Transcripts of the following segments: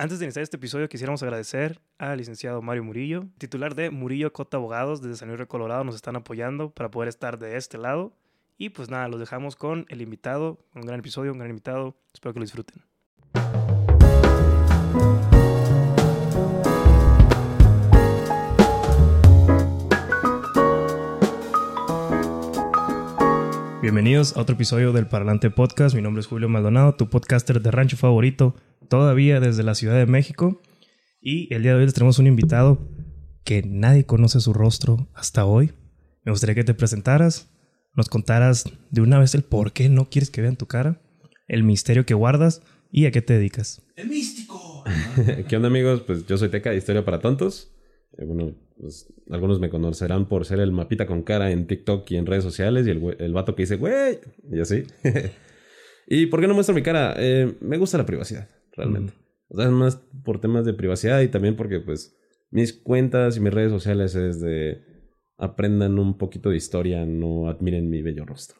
Antes de iniciar este episodio, quisiéramos agradecer al licenciado Mario Murillo, titular de Murillo Cota Abogados desde San Luis Colorado. Nos están apoyando para poder estar de este lado. Y pues nada, los dejamos con el invitado, un gran episodio, un gran invitado. Espero que lo disfruten. Bienvenidos a otro episodio del Parlante Podcast. Mi nombre es Julio Maldonado, tu podcaster de rancho favorito, todavía desde la Ciudad de México. Y el día de hoy les tenemos un invitado que nadie conoce su rostro hasta hoy. Me gustaría que te presentaras, nos contaras de una vez el por qué no quieres que vean tu cara, el misterio que guardas y a qué te dedicas. ¡El místico! ¿Qué onda amigos? Pues yo soy Teca de Historia para Tontos. Eh, bueno, pues, algunos me conocerán por ser el mapita con cara en TikTok y en redes sociales y el, el vato que dice, güey, y así. ¿Y por qué no muestro mi cara? Eh, me gusta la privacidad, realmente. O sea, es más por temas de privacidad y también porque, pues, mis cuentas y mis redes sociales es de aprendan un poquito de historia, no admiren mi bello rostro.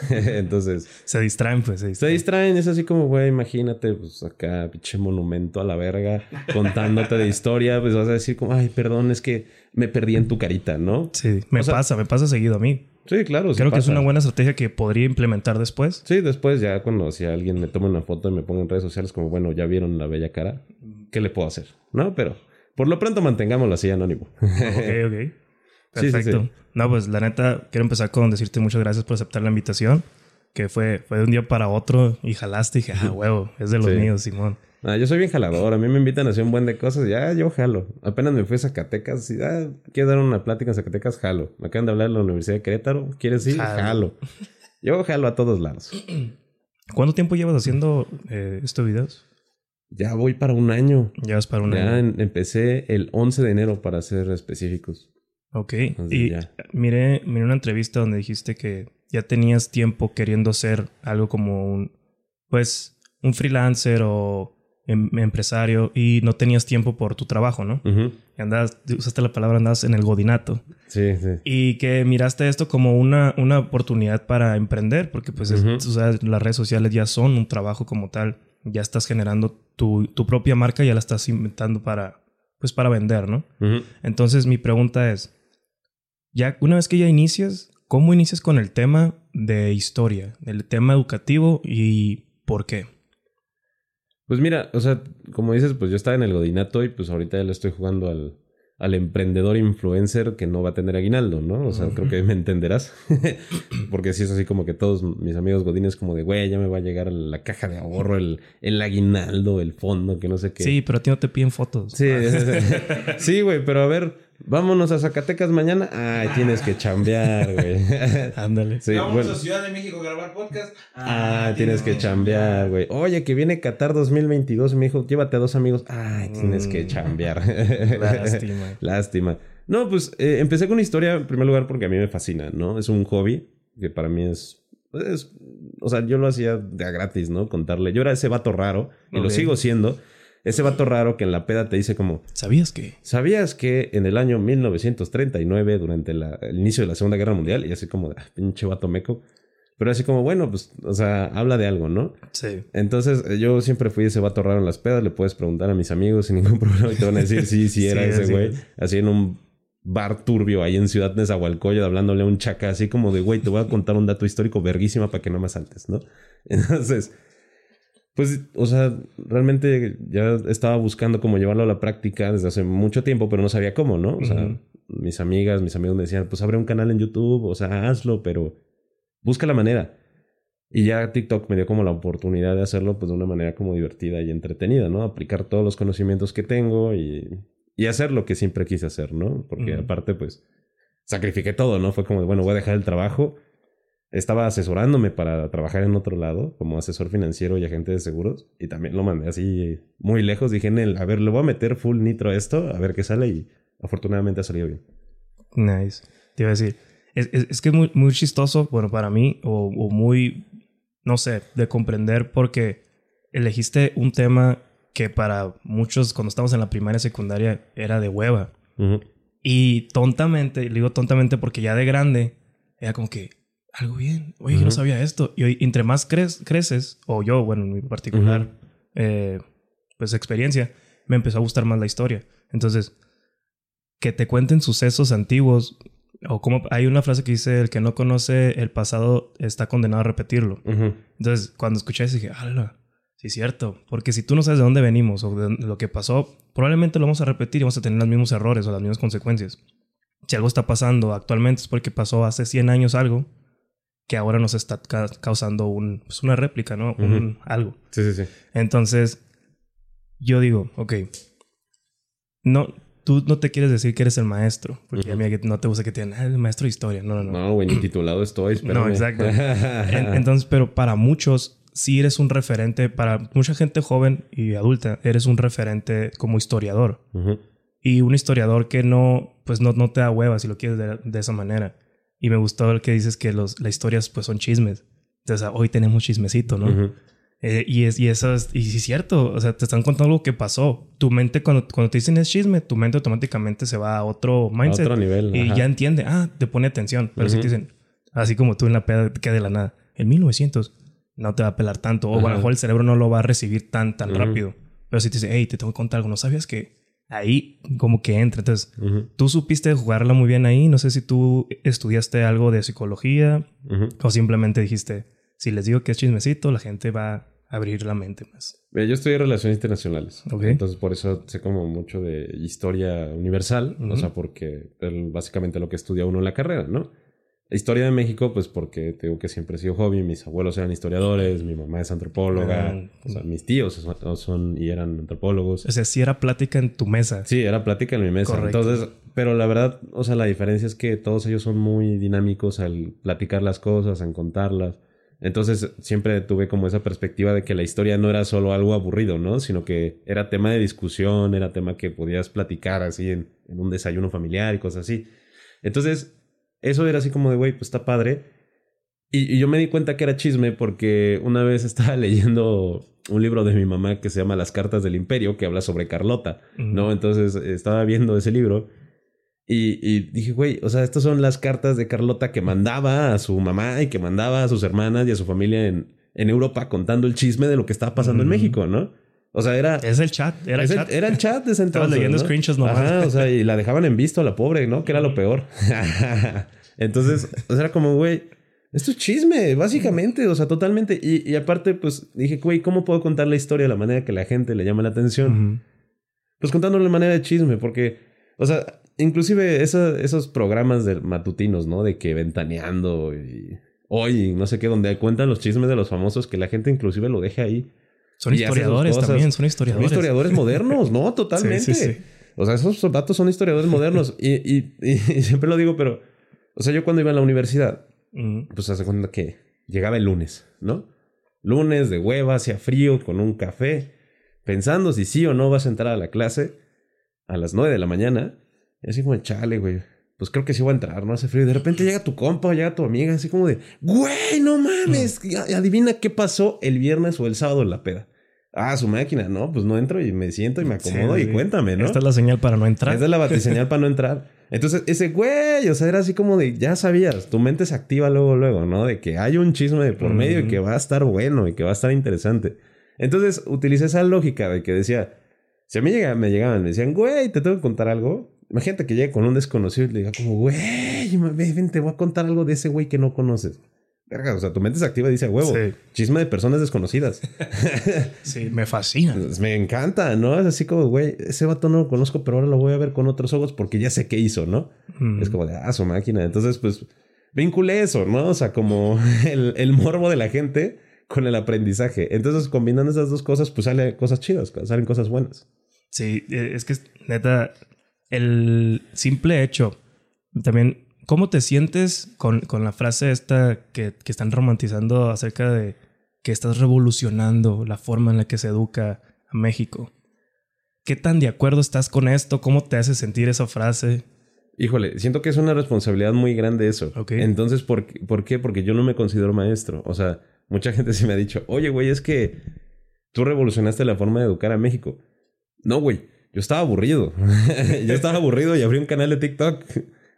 Entonces, Se distraen, pues, se se distraen. distraen, es así como, güey, imagínate, pues acá, pinche monumento a la verga, contándote de historia, pues vas a decir como, ay, perdón, es que me perdí en tu carita, ¿no? Sí, me O sea- pasa, me pasa seguido a mí. Sí, claro. sí Creo que es una buena estrategia que podría implementar después. Sí, después ya cuando si alguien me toma una foto y me ponga en redes sociales como, bueno, ya vieron la bella cara, ¿qué le puedo hacer? ¿No? Pero por lo pronto mantengámoslo así anónimo. Ok, ok. Sí, sí, Perfecto. sí. No, pues la neta, quiero empezar con decirte muchas gracias por aceptar la invitación. Que fue, fue de un día para otro y jalaste y dije, ah, huevo, es de los Sí. míos, Simón. Ah, yo soy bien jalador, a mí me invitan a hacer un buen de cosas, ya yo jalo. Apenas me fui a Zacatecas y ah, quiero dar una plática en Zacatecas, jalo. Me acaban de hablar de la Universidad de Querétaro, ¿quieres ir? Jalo. Jalo. Yo jalo a todos lados. ¿Cuánto tiempo llevas haciendo eh, estos videos? Ya voy para un año. Llevas para un ya año. en- empecé el 11 de enero para ser específicos. Ok. Entonces, Y ya. miré, miré una entrevista donde dijiste que ya tenías tiempo queriendo ser algo como un, pues, un freelancer o em- empresario y no tenías tiempo por tu trabajo, ¿no? Y Andabas, usaste la palabra, andabas en el godinato. Sí, sí. Y que miraste esto como una, una oportunidad para emprender, porque pues es- Ujú. o sea, las redes sociales ya son un trabajo como tal. Ya estás generando tu, tu propia marca, ya la estás inventando para, pues para vender, ¿no? Entonces mi pregunta es, ya una vez que ya inicias, ¿cómo inicias con el tema de historia, el tema educativo y por qué? Pues mira, o sea, como dices, pues yo estaba en el Godinato y pues ahorita ya le estoy jugando al, al emprendedor influencer que no va a tener aguinaldo, ¿no? O sea, creo que me entenderás. Porque sí es así como que todos mis amigos godines como de, güey, ya me va a llegar la caja de ahorro, el, el aguinaldo, el fondo, que no sé qué. Sí, pero a ti no te piden fotos. Sí, sí, güey, pero a ver, vámonos a Zacatecas mañana. Ay, tienes que chambear, güey. Ándale. Sí, Vamos bueno. a Ciudad de México a grabar podcast. Ah, tienes que chambear, güey. Oye, que viene Qatar 2022 y me dijo, llévate a dos amigos. Ay, tienes que Mm. chambear. Lástima. Lástima. No, pues eh, empecé con historia en primer lugar porque a mí me fascina, ¿no? Es un hobby que para mí es, es- o sea, yo lo hacía de a gratis, ¿no? Contarle. Yo era ese vato raro y Ok. lo sigo siendo. Ese vato raro que en la peda te dice como, ¿Sabías que? ¿sabías que en el año 1939, durante la- el inicio de la Segunda Guerra Mundial, y así como, de, ah, pinche vato meco, pero así como, bueno, pues, o sea, habla de algo, ¿no? Sí. Entonces, eh, yo siempre fui ese vato raro en las pedas. Le puedes preguntar a mis amigos sin ningún problema y te van a decir, sí, sí, era Sí, ese güey. es. Así en un bar turbio ahí en Ciudad Nezahualcóyotl hablándole a un chaca, así como de, güey, te voy a contar un dato histórico verguísima para que no me saltes, ¿no? Entonces, pues, o sea, realmente ya estaba buscando cómo llevarlo a la práctica desde hace mucho tiempo, pero no sabía cómo, ¿no? O sea, mis amigas, mis amigos me decían, pues abre un canal en YouTube, o sea, hazlo, pero busca la manera. Y ya TikTok me dio como la oportunidad de hacerlo pues de una manera como divertida y entretenida, ¿no? Aplicar todos los conocimientos que tengo y, y hacer lo que siempre quise hacer, ¿no? Porque aparte pues sacrifiqué todo, ¿no? Fue como de, bueno, voy a dejar el trabajo. Estaba asesorándome para trabajar en otro lado como asesor financiero y agente de seguros y también lo mandé así muy lejos. Dije, Nel, a ver, le voy a meter full nitro a esto, a ver qué sale y afortunadamente ha salido bien. Nice. Te iba a decir, es, es, es que es muy, muy chistoso, bueno, para mí, o, o muy, no sé, de comprender porque elegiste un tema que para muchos cuando estamos en la primaria y secundaria era de hueva. Y tontamente, le digo tontamente porque ya de grande, era como que, algo bien, oye, yo no sabía esto. Y entre más cre- creces, o yo, bueno, en mi particular, eh, pues experiencia, me empezó a gustar más la historia. Entonces, que te cuenten sucesos antiguos, o como hay una frase que dice, el que no conoce el pasado está condenado a repetirlo. Ujú. Entonces, cuando escuché eso dije, ¡hala! Sí, es cierto. Porque si tú no sabes de dónde venimos o de lo que pasó, probablemente lo vamos a repetir y vamos a tener los mismos errores o las mismas consecuencias. Si algo está pasando actualmente es porque pasó hace 100 años algo que ahora nos está ca- causando un, pues una réplica, ¿no? Un, algo. Sí, sí, sí. Entonces, yo digo, ok, no, tú no te quieres decir que eres el maestro, porque a mí no te gusta que te digan, ah, el maestro de historia. No, no, no. No, güey, ni titulado estoy. No, espérame. exacto. En- entonces, pero para muchos, sí eres un referente, para mucha gente joven y adulta, eres un referente como historiador. Y un historiador que no, pues no, no te da hueva si lo quieres de, de esa manera. Y me gustó el que dices que los, las historias pues son chismes. Entonces, hoy tenemos chismecito, ¿no? Eh, y, es, y eso es, y sí es cierto, o sea, te están contando algo que pasó. Tu mente, cuando, cuando te dicen es chisme, tu mente automáticamente se va a otro A mindset. otro nivel. y ajá. ya entiende, ah, te pone atención. Pero si te dicen, así como tú en la peda que de la nada, en 1900 no te va a pelar tanto, o a lo mejor el cerebro no lo va a recibir tan, tan rápido. Pero si te dice, hey, te tengo que contar algo, ¿no sabías que ahí como que entra? Entonces, Ujú. tú supiste jugarla muy bien ahí. No sé si tú estudiaste algo de psicología Ujú. o simplemente dijiste, si les digo que es chismecito, la gente va a abrir la mente más. Mira, yo estudié relaciones internacionales. Ok. Entonces, por eso sé como mucho de historia universal. Ujú. O sea, porque es básicamente lo que estudia uno en la carrera, ¿no? La historia de México, pues porque te digo que siempre he sido hobby. Mis abuelos eran historiadores, mi mamá es antropóloga. Ah. o sea, mis tíos son, son- y eran antropólogos. O sea, si era plática en tu mesa. Sí, era plática en mi mesa. Correcto. Entonces, pero la verdad, o sea, la diferencia es que todos ellos son muy dinámicos al platicar las cosas, en contarlas. Entonces, siempre tuve como esa perspectiva de que la historia no era solo algo aburrido, ¿no? Sino que era tema de discusión, era tema que podías platicar así en, en un desayuno familiar y cosas así. Entonces, eso era así como de, güey, pues está padre. Y, y yo me di cuenta que era chisme porque una vez estaba leyendo un libro de mi mamá que se llama Las Cartas del Imperio, que habla sobre Carlota. Mm. ¿no? Entonces estaba viendo ese libro y, y dije, güey, o sea, estas son las cartas de Carlota que mandaba a su mamá y que mandaba a sus hermanas y a su familia en, en Europa contando el chisme de lo que estaba pasando en. México, ¿no? O sea, era... Es el chat, era el el- chat. era el chat de ese entonces. leyendo ¿no? screenshots nomás. Ajá, o sea, y la dejaban en visto a la pobre, ¿no? Que era lo peor. Entonces, o sea, era como, güey, esto es chisme, básicamente, o sea, totalmente. Y, y aparte, pues dije, güey, ¿cómo puedo contar la historia de la manera que la gente le llame la atención? Pues contándolo de manera de chisme, porque, o sea, inclusive esa- esos programas de matutinos, ¿no? De que ventaneando y hoy, no sé qué, donde cuentan los chismes de los famosos, que la gente inclusive lo deja ahí. Son historiadores también, son Son historiadores. historiadores modernos, ¿no? Totalmente. Sí, sí, sí. O sea, esos datos son historiadores modernos. Y, y- y siempre lo digo, pero, o sea, yo cuando iba a la universidad, pues hace cuenta que llegaba el lunes, ¿no? Lunes de hueva, hacía frío, con un café, pensando si sí o no vas a entrar a la clase a las 9 de la mañana. Y así como, chale, güey. Pues creo que sí voy a entrar, ¿no? Hace frío. Y de repente llega tu compa o llega tu amiga, así como de, güey, no mames. a- Adivina qué pasó el viernes o el sábado en la peda. Ah, su máquina, ¿no? Pues no entro y me siento y me acomodo Sí, y sí. cuéntame, ¿no? Esta es la señal para no entrar. Esa es la batiseñal para no entrar. Entonces, ese güey, o sea, era así como de, ya sabías, tu mente se activa luego, luego, ¿no? De que hay un chisme de por medio y que va a estar bueno y que va a estar interesante. Entonces, utilicé esa lógica de que decía, si a mí llega, me llegaban, me decían, güey, te tengo que contar algo. Imagínate que llegue con un desconocido y le diga como, güey, ven, te voy a contar algo de ese güey que no conoces. Verga, o sea, tu mente se activa y dice, "A huevo, Sí. chisme de personas desconocidas. Sí, me fascina. Pues, Me encanta, ¿no? Es así como, güey, ese vato no lo conozco, pero ahora lo voy a ver con otros ojos porque ya sé qué hizo, ¿no? Mm. Es como de, ah, su máquina. Entonces, pues, vinculé eso, ¿no? O sea, como el, el morbo de la gente con el aprendizaje. Entonces, combinando esas dos cosas, pues salen cosas chidas, salen cosas buenas. Sí, eh, es que neta, el simple hecho, también, ¿cómo te sientes con, con la frase esta que, que están romantizando acerca de que estás revolucionando la forma en la que se educa a México? ¿Qué tan de acuerdo estás con esto? ¿Cómo te hace sentir esa frase? Híjole, siento que es una responsabilidad muy grande eso. Entonces, ¿por, qué- ¿por qué? Porque yo no me considero maestro. O sea, mucha gente sí me ha dicho, oye, güey, es que tú revolucionaste la forma de educar a México. No, güey, yo estaba aburrido. yo estaba aburrido y abrí un canal de TikTok.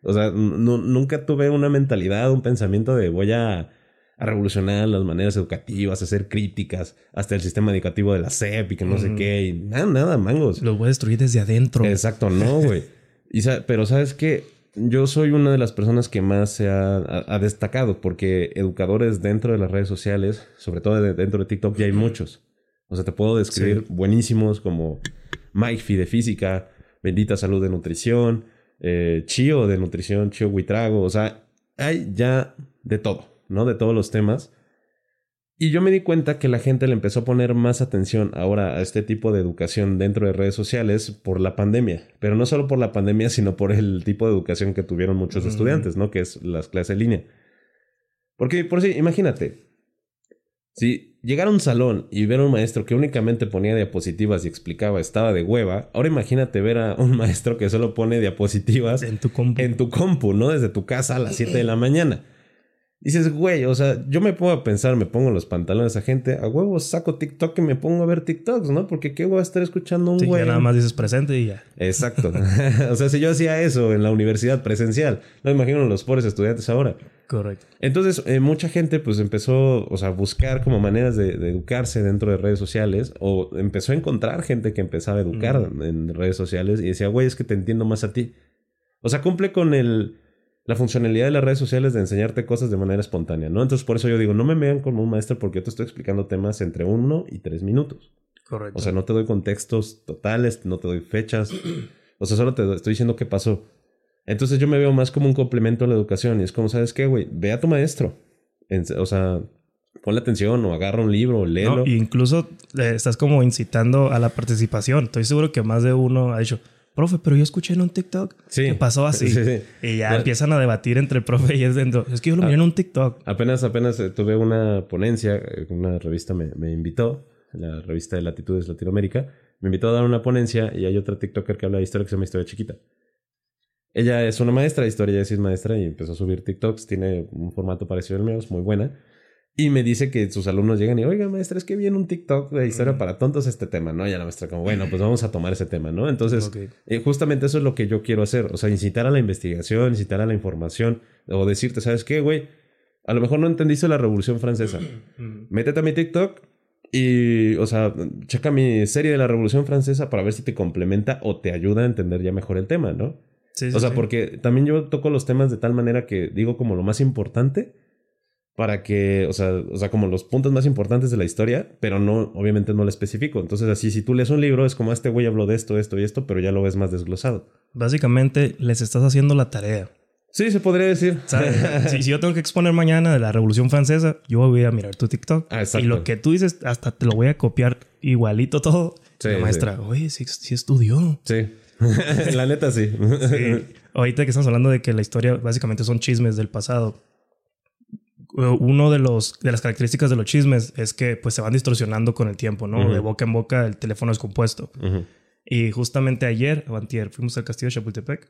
O sea, nu- nunca tuve una mentalidad, un pensamiento de voy a a revolucionar las maneras educativas, hacer críticas, hasta el sistema educativo de la SEP y que no sé qué, y nada, nada, mangos. Los voy a destruir desde adentro. Exacto, no, güey. Pero sabes que yo soy una de las personas que más se ha, ha- ha destacado porque educadores dentro de las redes sociales, sobre todo de- dentro de TikTok, ya hay muchos. O sea, te puedo describir Sí. buenísimos como Mike Fi de física, Bendita Salud de nutrición, eh, Chio de nutrición, Chio Huitrago. O sea, hay ya de todo, ¿no? De todos los temas. Y yo me di cuenta que la gente le empezó a poner más atención ahora a este tipo de educación dentro de redes sociales por la pandemia. Pero no solo por la pandemia, sino por el tipo de educación que tuvieron muchos estudiantes, ¿no? Que es las clases en línea. Porque, por si, imagínate, si llegar a un salón y ver a un maestro que únicamente ponía diapositivas y explicaba estaba de hueva, ahora imagínate ver a un maestro que solo pone diapositivas En tu compu. en tu compu, ¿no? Desde tu casa a las 7 de la mañana. Dices, güey, o sea, yo me pongo a pensar, me pongo los pantalones a gente, a huevo saco TikTok y me pongo a ver TikToks, ¿no? Porque qué voy a estar escuchando un Sí, güey. ya nada más dices presente y ya. Exacto. o sea, si yo hacía eso en la universidad presencial, no imagino los pobres estudiantes ahora. Correcto. Entonces, eh, mucha gente pues empezó, o sea, a buscar como maneras de, de educarse dentro de redes sociales o empezó a encontrar gente que empezaba a educar Mm. en redes sociales y decía, güey, es que te entiendo más a ti. O sea, cumple con el, la funcionalidad de las redes sociales de enseñarte cosas de manera espontánea, ¿no? Entonces, por eso yo digo, no me vean como un maestro porque yo te estoy explicando temas entre uno y tres minutos. Correcto. O sea, no te doy contextos totales, no te doy fechas. O sea, solo te estoy diciendo qué pasó. Entonces yo me veo más como un complemento a la educación. Y es como, ¿sabes qué, güey? Ve a tu maestro. En- o sea, ponle atención o agarra un libro o léelo. No, y incluso eh, estás como incitando a la participación. Estoy seguro que más de uno ha dicho, profe, pero yo escuché en un TikTok Sí. que pasó así. Sí, sí. Y ya Ya. empiezan a debatir entre el profe y es dentro. Es que yo lo miré en un TikTok. Apenas, apenas eh, tuve una ponencia, eh, una revista me, me invitó, la revista de Latitudes Latinoamérica, me invitó a dar una ponencia y hay otra TikToker que habla de historia que se llama Historia Chiquita. Ella es una maestra de historia, ella sí es maestra y empezó a subir TikToks, tiene un formato parecido al mío, es muy buena. Y me dice que sus alumnos llegan y, oiga, maestra, es que vi en un TikTok de historia para tontos este tema, ¿no? Y a la maestra como, bueno, pues vamos a tomar ese tema, ¿no? Entonces, eh, justamente eso es lo que yo quiero hacer. O sea, incitar a la investigación, incitar a la información. O decirte, ¿sabes qué, güey? A lo mejor no entendiste la Revolución Francesa. Métete a mi TikTok y, o sea, checa mi serie de la Revolución Francesa para ver si te complementa o te ayuda a entender ya mejor el tema, ¿no? Sí, sí, O sea, sí. porque también yo toco los temas de tal manera que digo como lo más importante para que, o sea, o sea, como los puntos más importantes de la historia, pero no, obviamente no lo especifico. Entonces, así, si tú lees un libro, es como este güey habló de esto, esto y esto, pero ya lo ves más desglosado. Básicamente les estás haciendo la tarea. Sí, se podría decir. si, si yo tengo que exponer mañana de la Revolución Francesa, yo voy a mirar tu TikTok. Ah, y lo que tú dices, hasta te lo voy a copiar igualito todo. Sí, la sí. maestra, oye, sí, sí estudió. Sí. la neta, sí. Sí. Ahorita que estamos hablando de que la historia básicamente son chismes del pasado. Uno de los de las características de los chismes es que pues se van distorsionando con el tiempo, ¿no? De boca en boca el teléfono es compuesto. Y justamente ayer o antier fuimos al castillo de Chapultepec,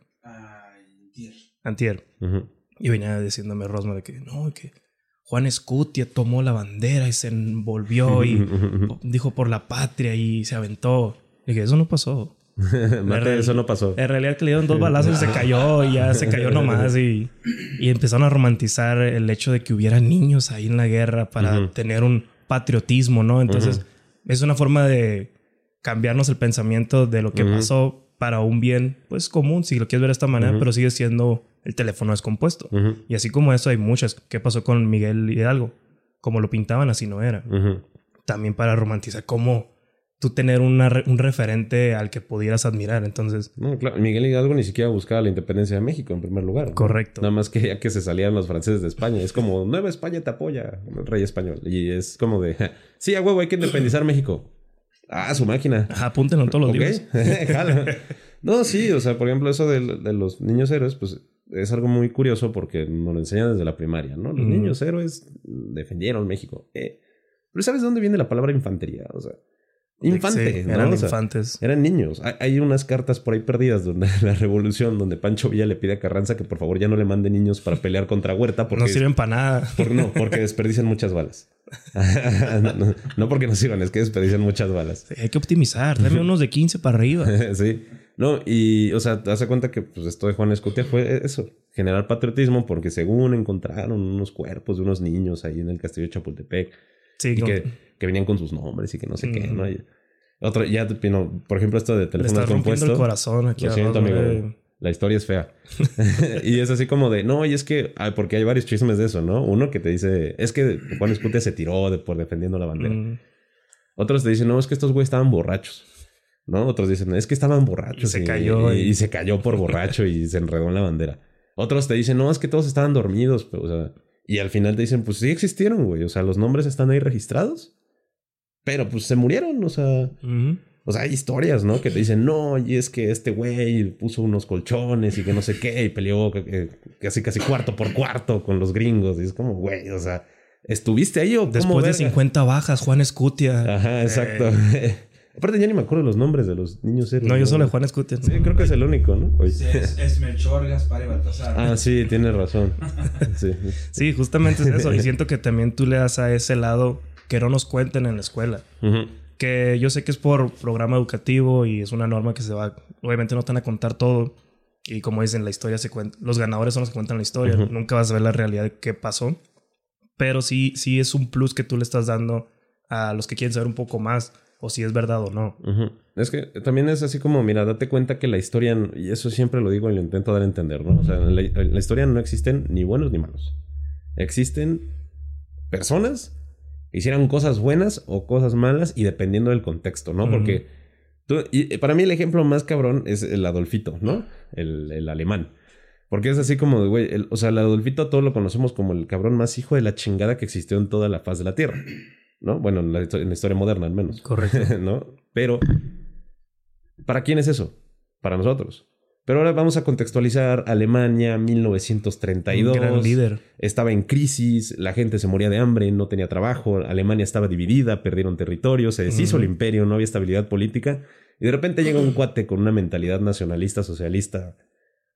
antier, Ujú. y venía diciéndome Rosma de que no, que Juan Escutia tomó la bandera y se envolvió y dijo por la patria y se aventó. Y que eso no pasó. Mate, eso no pasó. En realidad que le dieron dos balazos y se cayó y ya se cayó nomás y, y empezaron a romantizar el hecho de que hubiera niños ahí en la guerra para Ujú. tener un patriotismo, ¿no? Entonces Ujú. es una forma de cambiarnos el pensamiento de lo que Ujú. pasó para un bien, pues común, si lo quieres ver de esta manera, pero sigue siendo el teléfono descompuesto. Y así como eso hay muchas. ¿Qué pasó con Miguel Hidalgo? Como lo pintaban, así no era. También para romantizar cómo tú tener una un referente al que pudieras admirar. Entonces, No, claro. Miguel Hidalgo ni siquiera buscaba la independencia de México en primer lugar. ¿no? Correcto. Nada más que ya que se salían los franceses de España. Es como, Nueva España te apoya, el rey español. Y es como de, sí, a huevo, hay que independizar México. Ah, su máquina. ajá, apúntenlo en todos los Ok. libros. Jalo. no, sí, o sea, por ejemplo, eso de, de los niños héroes, pues es algo muy curioso porque nos lo enseñan desde la primaria, ¿no? Los Mm. niños héroes defendieron México. Eh, pero ¿sabes de dónde viene la palabra infantería? O sea, infante, Sí, ¿no? eran O sea, infantes. eran niños. Hay, hay unas cartas por ahí perdidas donde la revolución, donde Pancho Villa le pide a Carranza que por favor ya no le mande niños para pelear contra Huerta porque No sirven para nada. por- no, porque desperdician muchas balas. no, no, no porque no sirvan, es que desperdician muchas balas. Sí, hay que optimizar. Dame unos de 15 para arriba. sí. No, y, o sea, te das cuenta que pues esto de Juan Escutia fue eso, generar patriotismo porque según encontraron unos cuerpos de unos niños ahí en el castillo de Chapultepec Sí, y que, que venían con sus nombres y que no sé qué, Mm. ¿no? Y otro, ya, no, por ejemplo, esto de teléfono compuesto. el corazón aquí Lo siento, amigo. La historia es fea. y es así como de, no, y es que, porque hay varios chismes de eso, ¿no? Uno que te dice, es que Juan Escutia se tiró de, por defendiendo la bandera. Mm, Otros te dicen, no, es que estos güeyes estaban borrachos. ¿No? Otros dicen, es que estaban borrachos. Y se cayó Y, y- y se cayó por borracho y se enredó en la bandera. Otros te dicen, no, es que todos estaban dormidos. Pero, o sea, y al final te dicen, pues sí existieron, güey. O sea, los nombres están ahí registrados. Pero pues se murieron, o sea. ujú. O sea, hay historias, ¿no? Que te dicen, no, y es que este güey puso unos colchones y que no sé qué, y peleó eh, casi casi cuarto por cuarto con los gringos. Y es como, güey, o sea, ¿estuviste ahí o Después de verga? 50 bajas, Juan Escutia. Ajá, exacto. Aparte, ya ni me acuerdo los nombres de los niños héroes. No, yo solo de Juan Escutia. Sí, creo que es el único, ¿no? Oye. Sí, es, es Melchor, Gaspar y Baltasar. Ah, sí, tienes razón. Sí. Sí, justamente es eso. Y siento que también tú le das a ese lado que no nos cuenten en la escuela. Ujú. Que yo sé que es por programa educativo y es una norma que se va. Obviamente no te van a contar todo. Y como dicen, la historia se cuenta. Los ganadores son los que cuentan la historia. Ujú. Nunca vas a ver la realidad de qué pasó. Pero sí, sí es un plus que tú le estás dando a los que quieren saber un poco más. O si es verdad o no. Es que también es así como, mira, date cuenta que la historia, y eso siempre lo digo y lo intento dar a entender, ¿no? O sea, en la, en la historia no existen ni buenos ni malos. Existen personas que hicieron cosas buenas o cosas malas y dependiendo del contexto, ¿no? Porque tú- y para mí el ejemplo más cabrón es el Adolfito, ¿no? El, el alemán. Porque es así como, güey, o sea, el Adolfito todos lo conocemos como el cabrón más hijo de la chingada que existió en toda la faz de la Tierra, ¿no? Bueno, en la, histo- en la historia moderna al menos. Correcto. ¿no? Pero, ¿para quién es eso? Para nosotros. Pero ahora vamos a contextualizar Alemania, 1932. Un gran líder. Estaba en crisis, la gente se moría de hambre, no tenía trabajo, Alemania estaba dividida, perdieron territorio, se deshizo el imperio, no había estabilidad política. Y de repente llega un cuate con una mentalidad nacionalista, socialista,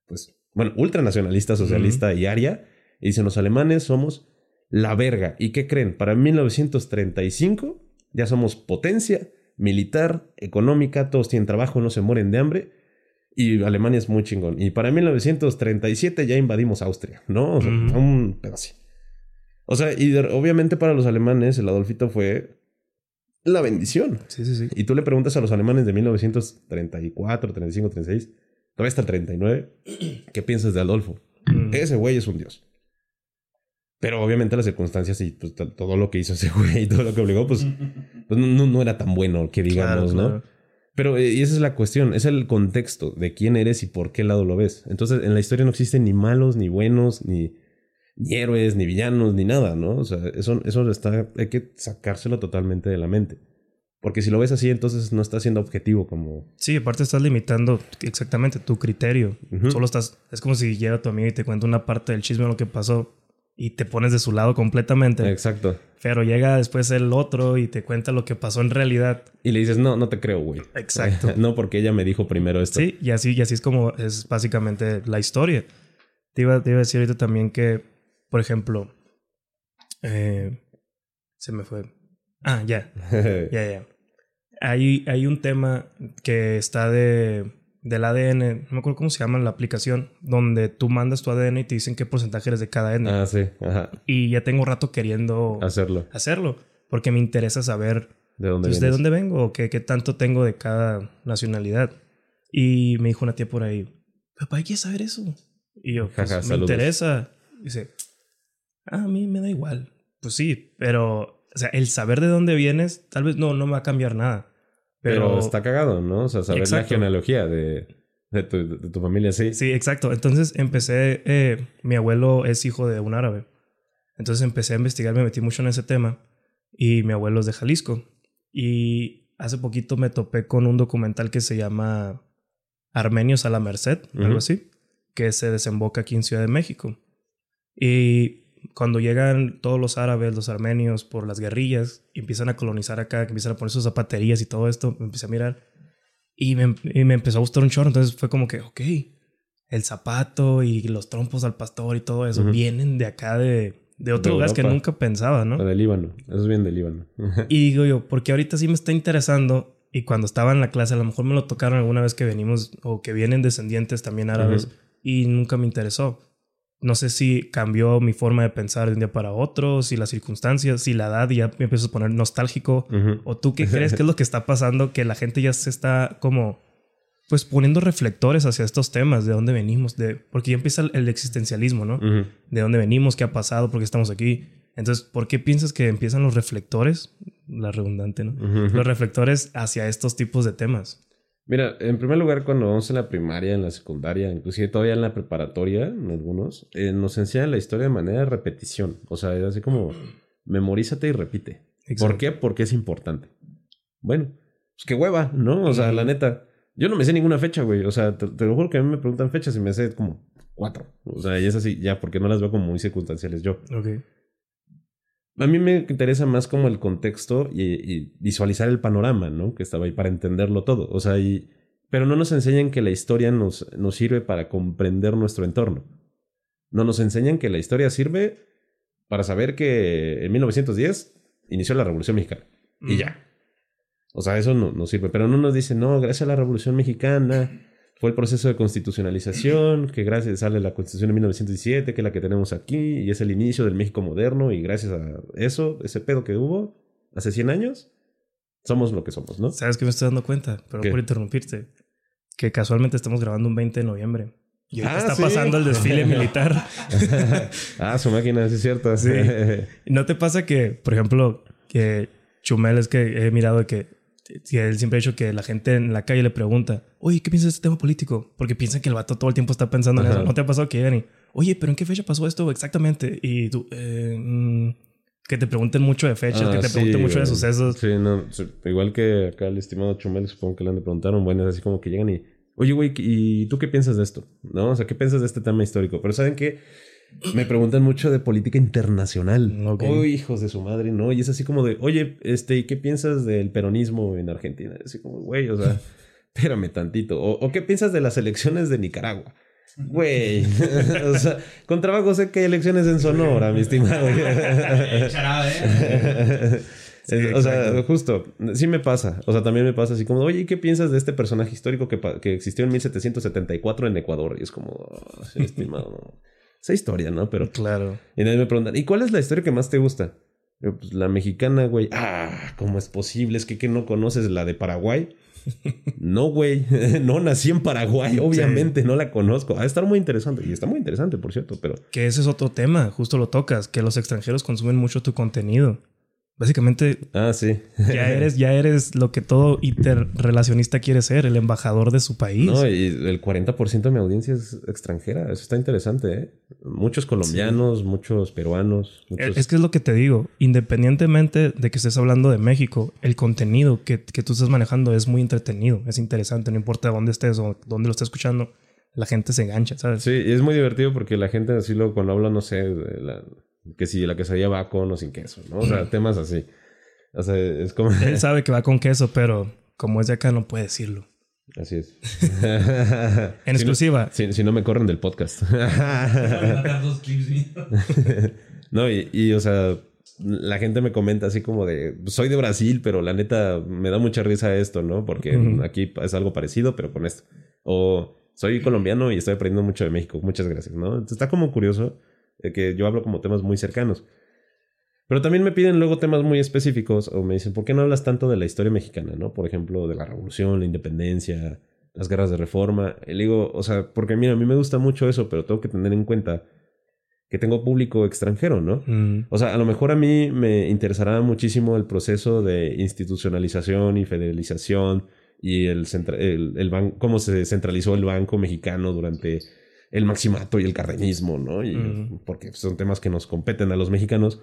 pues, bueno, ultranacionalista, socialista y aria, y dicen los alemanes somos la verga. ¿Y qué creen? Para 1935 ya somos potencia militar, económica, todos tienen trabajo, no se mueren de hambre. Y Alemania es muy chingón. Y para 1937 ya invadimos Austria, ¿no? O sea, un pedazo. O sea, y obviamente para los alemanes el Adolfito fue la bendición. Sí, sí, sí. Y tú le preguntas a los alemanes de 1934, 35, 36, todavía hasta el 39, ¿qué piensas de Adolfo? Mm. Ese güey es un dios. Pero obviamente las circunstancias y pues, to- todo lo que hizo ese güey y todo lo que obligó, pues, pues no, era tan bueno que digamos, Claro, ¿no? claro. Pero eh, y esa es la cuestión, es el contexto de quién eres y por qué lado lo ves. Entonces, en la historia no existen ni malos, ni buenos, ni, ni héroes, ni villanos, ni nada, ¿no? O sea, eso, eso está, hay que sacárselo totalmente de la mente. Porque si lo ves así, entonces no está siendo objetivo como... Sí, aparte estás limitando exactamente tu criterio. Solo estás. Es como si llega tu amigo y te cuenta una parte del chisme de lo que pasó y te pones de su lado completamente. Exacto. Pero llega después el otro y te cuenta lo que pasó en realidad. Y le dices, no, no te creo, güey. Exacto. no, porque ella me dijo primero esto. Sí, y así, y así es como es básicamente la historia. Te iba, te iba a decir ahorita también que, por ejemplo, eh, se me fue. Ah, ya, ya, ya. Hay, hay un tema que está de, del ADN, no me acuerdo cómo se llama la aplicación, donde tú mandas tu ADN y te dicen qué porcentaje eres de cada N. ah, sí. Ajá. Y ya tengo rato queriendo Hacerlo. hacerlo, porque me interesa saber ¿De dónde pues, de dónde vengo o qué, qué tanto tengo de cada nacionalidad. Y me dijo una tía por ahí, papá, ¿quieres saber eso? Y yo, pues, me saludos. interesa. Dice, ah, a mí me da igual. Pues sí, pero, o sea, el saber de dónde vienes, tal vez no, no me va a cambiar nada. Pero, Pero, está cagado, ¿no? O sea, saber Exacto. la genealogía de, de, tu, de tu familia, sí. Sí, exacto. Entonces empecé, eh, mi abuelo es hijo de un árabe. Entonces empecé a investigar, me metí mucho en ese tema. Y mi abuelo es de Jalisco. Y hace poquito me topé con un documental que se llama Armenios a la Merced, algo así, que se desemboca aquí en Ciudad de México. Y cuando llegan todos los árabes, los armenios, por las guerrillas, y empiezan a colonizar acá, que empiezan a poner sus zapaterías y todo esto, me empecé a mirar. Y me, y me empezó a gustar un chorro. Entonces fue como que, ok, el zapato y los trompos al pastor y todo eso Ujú. vienen de acá de, de otros lugares que nunca pensaba, ¿no? De Líbano. Eso es bien de Líbano. Y digo yo, porque ahorita sí me está interesando Y cuando estaba en la clase, a lo mejor me lo tocaron alguna vez que venimos o que vienen descendientes también árabes y nunca me interesó. No sé si cambió mi forma de pensar de un día para otro, si las circunstancias, si la edad ya me empiezo a poner nostálgico. ¿O tú qué crees que es lo que está pasando? Que la gente ya se está como, pues poniendo reflectores hacia estos temas, de dónde venimos, de, porque ya empieza el, el existencialismo, ¿no? De dónde venimos, qué ha pasado, por qué estamos aquí. Entonces, ¿por qué piensas que empiezan los reflectores? La redundante, ¿no? Los reflectores hacia estos tipos de temas. Mira, en primer lugar, cuando vamos en la primaria, en la secundaria, inclusive todavía en la preparatoria, en algunos, eh, nos enseñan la historia de manera de repetición. O sea, es así como, memorízate y repite. ¿Por qué? Porque es importante. Bueno, pues qué hueva, ¿no? O sea, la neta, yo no me sé ninguna fecha, güey. O sea, te, te lo juro que a mí me preguntan fechas y me sé como cuatro. O sea, y es así, ya, porque no las veo como muy circunstanciales yo. Ok. A mí me interesa más como el contexto y, y visualizar el panorama, ¿no? Que estaba ahí para entenderlo todo. O sea, y, pero no nos enseñan que la historia nos, nos sirve para comprender nuestro entorno. No nos enseñan que la historia sirve para saber que en 1910 inició la Revolución Mexicana. Y ya. O sea, eso no nos sirve. Pero no nos dicen, no, gracias a la Revolución Mexicana fue el proceso de constitucionalización, que gracias sale la Constitución de 1917, que es la que tenemos aquí, y es el inicio del México moderno, y gracias a eso, ese pedo que hubo hace 100 años, somos lo que somos, ¿no? ¿Sabes qué me estoy dando cuenta? Pero ¿Qué? por interrumpirte. Que casualmente estamos grabando un 20 de noviembre. Y ahorita Ah, está sí. pasando el desfile militar. ah, su máquina, sí es cierto. Sí. ¿No te pasa que, por ejemplo, que Chumel es que he mirado que, que él siempre ha dicho que la gente en la calle le pregunta, oye, ¿qué piensas de este tema político? Porque piensan que el vato todo el tiempo está pensando en eso. ¿No te ha pasado que llegan y, oye, pero ¿en qué fecha pasó esto exactamente? Y tú, eh, mm, que te pregunten mucho de fechas, Ah, que te sí, pregunten mucho de sucesos. Sí, no, igual que acá el estimado Chumel, supongo que le han de preguntar, bueno, es así como que llegan y, oye, güey, ¿y tú qué piensas de esto? ¿No? O sea, ¿qué piensas de este tema histórico? Pero ¿saben qué? Me preguntan mucho de política internacional. Uy, hijos de su madre, ¿no? Y es así como de, oye, este, ¿y qué piensas del peronismo en Argentina? Así como, güey, o sea, espérame tantito. O, o qué piensas de las elecciones de Nicaragua? Güey, o sea, con trabajo sé que hay elecciones en Sonora, mi estimado. ¿eh? Sí, o sea, justo, sí me pasa. O sea, también me pasa así como, oye, ¿y qué piensas de este personaje histórico que, que existió en 1774 en Ecuador? Y es como, "Oh, estimado, no. Esa historia, ¿no? Pero. Claro. Y nadie me preguntan, ¿y cuál es la historia que más te gusta? Yo, pues la mexicana, güey. Ah, ¿cómo es posible? Es que, que no conoces la de Paraguay. No, güey. No nací en Paraguay, obviamente, no la conozco. Va a estar muy interesante. Y está muy interesante, por cierto, pero. Que ese es otro tema, justo lo tocas, que los extranjeros consumen mucho tu contenido. Básicamente, Ah, sí. ya eres, ya eres lo que todo interrelacionista quiere ser, el embajador de su país. No, y el 40% de mi audiencia es extranjera. Eso está interesante, ¿eh? Muchos colombianos, muchos peruanos. Muchos... Es que es lo que te digo, independientemente de que estés hablando de México, el contenido que, que tú estás manejando es muy entretenido, es interesante, no importa dónde estés o dónde lo estés escuchando, la gente se engancha, ¿sabes? Sí, y es muy divertido porque la gente así luego cuando habla, no sé, de la- que si la quesadilla va con o sin queso, ¿no? O sea, temas así. O sea, es como... Él sabe que va con queso, pero como es de acá no puede decirlo. Así es. En Si exclusiva, no, si, si no me corren del podcast. No, y, y, o sea, la gente me comenta así como de, soy de Brasil, pero la neta me da mucha risa esto, ¿no? Porque Ujú. aquí es algo parecido, pero con esto. O soy colombiano y estoy aprendiendo mucho de México. Muchas gracias, ¿no? Entonces está como curioso que yo hablo como temas muy cercanos. Pero también me piden luego temas muy específicos o me dicen, ¿por qué no hablas tanto de la historia mexicana, no? Por ejemplo, de la revolución, la independencia, las guerras de reforma. Y le digo, o sea, porque mira, a mí me gusta mucho eso, pero tengo que tener en cuenta que tengo público extranjero, ¿no? mm, O sea, a lo mejor a mí me interesará muchísimo el proceso de institucionalización y federalización y el, el, cómo se centralizó el banco mexicano durante el maximato y el cardenismo, ¿no? Y. Porque son temas que nos competen a los mexicanos.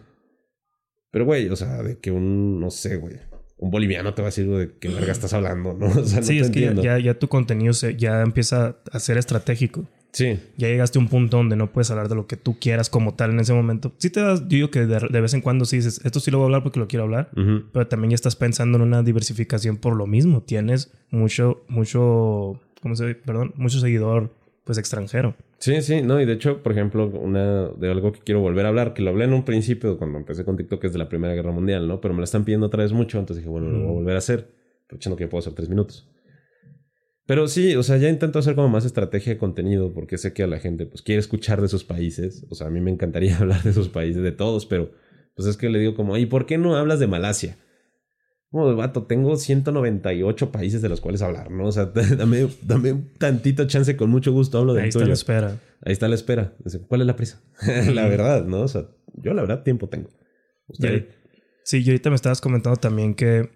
Pero, güey, o sea, de que un, no sé, güey, un boliviano te va a decir de qué verga estás hablando, ¿no? O sea, no sí, te es que ya, tu contenido se, ya empieza a ser estratégico. Sí, Ya llegaste a un punto donde no puedes hablar de lo que tú quieras como tal en ese momento. Sí te das, yo digo que de, de vez en cuando sí dices, esto sí lo voy a hablar porque lo quiero hablar. pero también ya estás pensando en una diversificación por lo mismo. Tienes mucho, mucho, ¿cómo se dice? Perdón, mucho seguidor, pues extranjero. Sí, sí, no, y de hecho, por ejemplo, una de algo que quiero volver a hablar, que lo hablé en un principio cuando empecé con TikTok, es de la Primera Guerra Mundial, ¿no? Pero me la están pidiendo otra vez mucho, entonces dije, bueno, lo voy a Mm. volver a hacer. aprovechando que puedo hacer tres minutos. Pero sí, o sea, ya intento hacer como más estrategia de contenido porque sé que a la gente pues quiere escuchar de esos países. O sea, a mí me encantaría hablar de esos países, de todos, pero pues es que le digo como, ¿y por qué no hablas de Malasia? Como, vato, tengo 198 países de los cuales hablar, ¿no? O sea, dame, dame un tantito chance, con mucho gusto hablo del Ahí está la espera. Ahí está la espera. ¿Cuál es la prisa? la verdad, ¿no? O sea, yo la verdad tiempo tengo. Usted, Sí, y ahorita me estabas comentando también que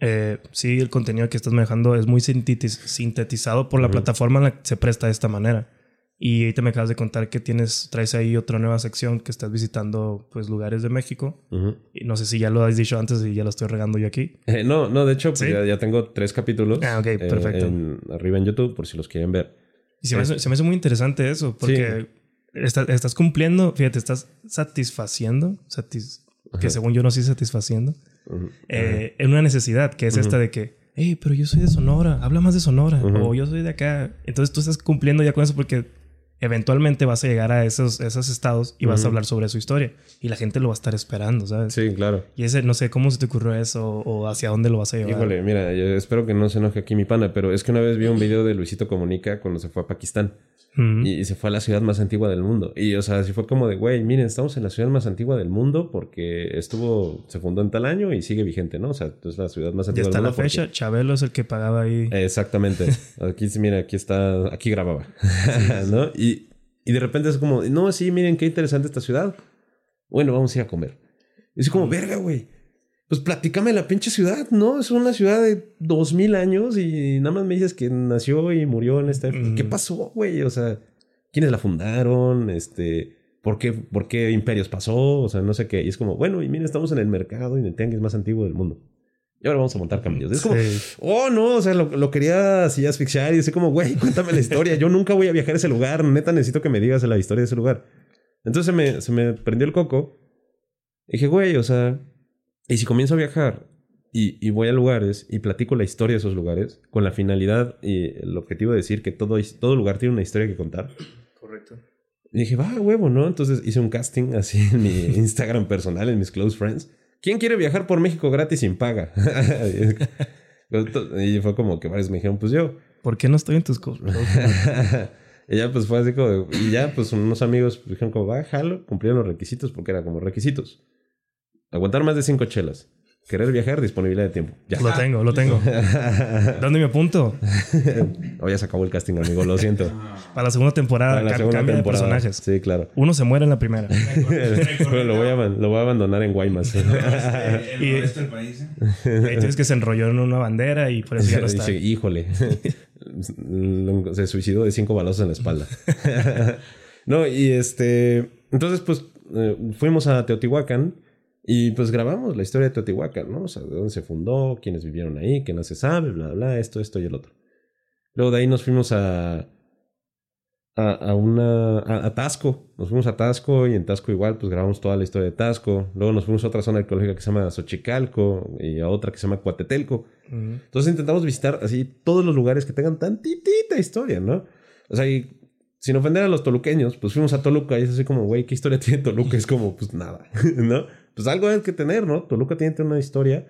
eh, sí, el contenido que estás manejando es muy sintetiz- sintetizado por la plataforma en la que se presta de esta manera. Y ahorita me acabas de contar que tienes, traes ahí otra nueva sección que estás visitando pues lugares de México. Ujú. Y no sé si ya lo has dicho antes y ya lo estoy regando yo aquí. Eh, no, no, de hecho, pues ¿Sí? ya, ya tengo tres capítulos. Ah, ok, eh, perfecto. en- arriba en YouTube, por si los quieren ver. Y se me, hace, se me hace muy interesante eso, porque está- estás cumpliendo, fíjate, estás satisfaciendo, satis- que según yo no estoy satisfaciendo, Ujú. eh, en una necesidad, que es esta de que, hey, pero yo soy de Sonora, habla más de Sonora, Ujú. o yo soy de acá. Entonces tú estás cumpliendo ya con eso porque eventualmente vas a llegar a esos, esos estados y vas a Ujú. hablar sobre su historia y la gente lo va a estar esperando, ¿sabes? Sí, claro. Y ese, no sé, ¿cómo se te ocurrió eso o hacia dónde lo vas a llevar? Híjole, mira, yo espero que no se enoje aquí mi pana, pero es que una vez vi un video de Luisito Comunica cuando se fue a Pakistán Ujú. y, y se fue a la ciudad más antigua del mundo. Y, o sea, así fue como de, güey, miren, estamos en la ciudad más antigua del mundo porque estuvo, se fundó en tal año y sigue vigente, ¿no? O sea, es la ciudad más antigua del la mundo. porque- fecha, Chabelo es el que pagaba ahí. Exactamente. Aquí, sí, mira, aquí está, aquí grababa, ¿no? Y, y de repente es como, no, sí, miren qué interesante esta ciudad. Bueno, vamos a ir a comer. Y es como, verga, güey. Pues platícame la pinche ciudad, ¿no? Es una ciudad de dos mil años y nada más me dices que nació y murió en esta... Mm. ¿Qué pasó, güey? O sea, ¿quiénes la fundaron? Este... ¿Por qué, ¿Por qué imperios pasó? O sea, no sé qué. Y es como, bueno, y miren, estamos en el mercado y en el tianguis más antiguo del mundo. Y ahora vamos a montar camellos. Es como, Sí. oh, no, o sea, lo, lo quería así asfixiar y decir como, güey, cuéntame la historia. Yo nunca voy a viajar a ese lugar. Neta, necesito que me digas la historia de ese lugar. Entonces se me, se me prendió el coco. Y dije, güey, o sea, y si comienzo a viajar y, y voy a lugares y platico la historia de esos lugares con la finalidad y el objetivo de decir que todo, todo lugar tiene una historia que contar. Correcto. Y dije, va, huevo, ¿no? Entonces hice un casting así en mi Instagram personal, en mis close friends. ¿Quién quiere viajar por México gratis sin paga? y fue como que varios me dijeron, pues yo. ¿Por qué no estoy en tus cosas? y ya pues fue así como, y ya pues unos amigos dijeron como, va, jalo, cumplieron los requisitos porque era como requisitos. Aguantar más de cinco chelas. Querer viajar, disponibilidad de tiempo. Ya. Lo tengo, lo tengo. ¿Dónde me apunto? oh, ya se acabó el casting, amigo, lo siento. Para la segunda temporada. Para la segunda cambia de temporada. personajes. Sí, claro. Uno se muere en la primera. Bueno, lo, voy a, aban- lo voy a abandonar en Guaymas. El Y- noroeste del país, ¿eh? Ahí tienes que se enrolló en una bandera y por eso ya no está. Dice, híjole. Se suicidó de cinco balazos en la espalda. no, y este. Entonces, pues eh, fuimos a Teotihuacán y pues grabamos la historia de Teotihuacán, ¿no? O sea, de dónde se fundó, quiénes vivieron ahí, qué no se sabe, bla, bla, esto, esto y el otro. Luego de ahí nos fuimos a. A, a una. A, a Tasco. Nos fuimos a Tasco y en Tasco igual, pues grabamos toda la historia de Tasco. Luego nos fuimos a otra zona arqueológica que se llama Xochicalco y a otra que se llama Cuatetelco. Entonces intentamos visitar así todos los lugares que tengan tantitita historia, ¿no? O sea, y sin ofender a los toluqueños, pues fuimos a Toluca y es así como, güey, ¿qué historia tiene Toluca? Es como, pues nada, ¿no? Pues algo hay que tener, ¿no? Toluca tiene una historia.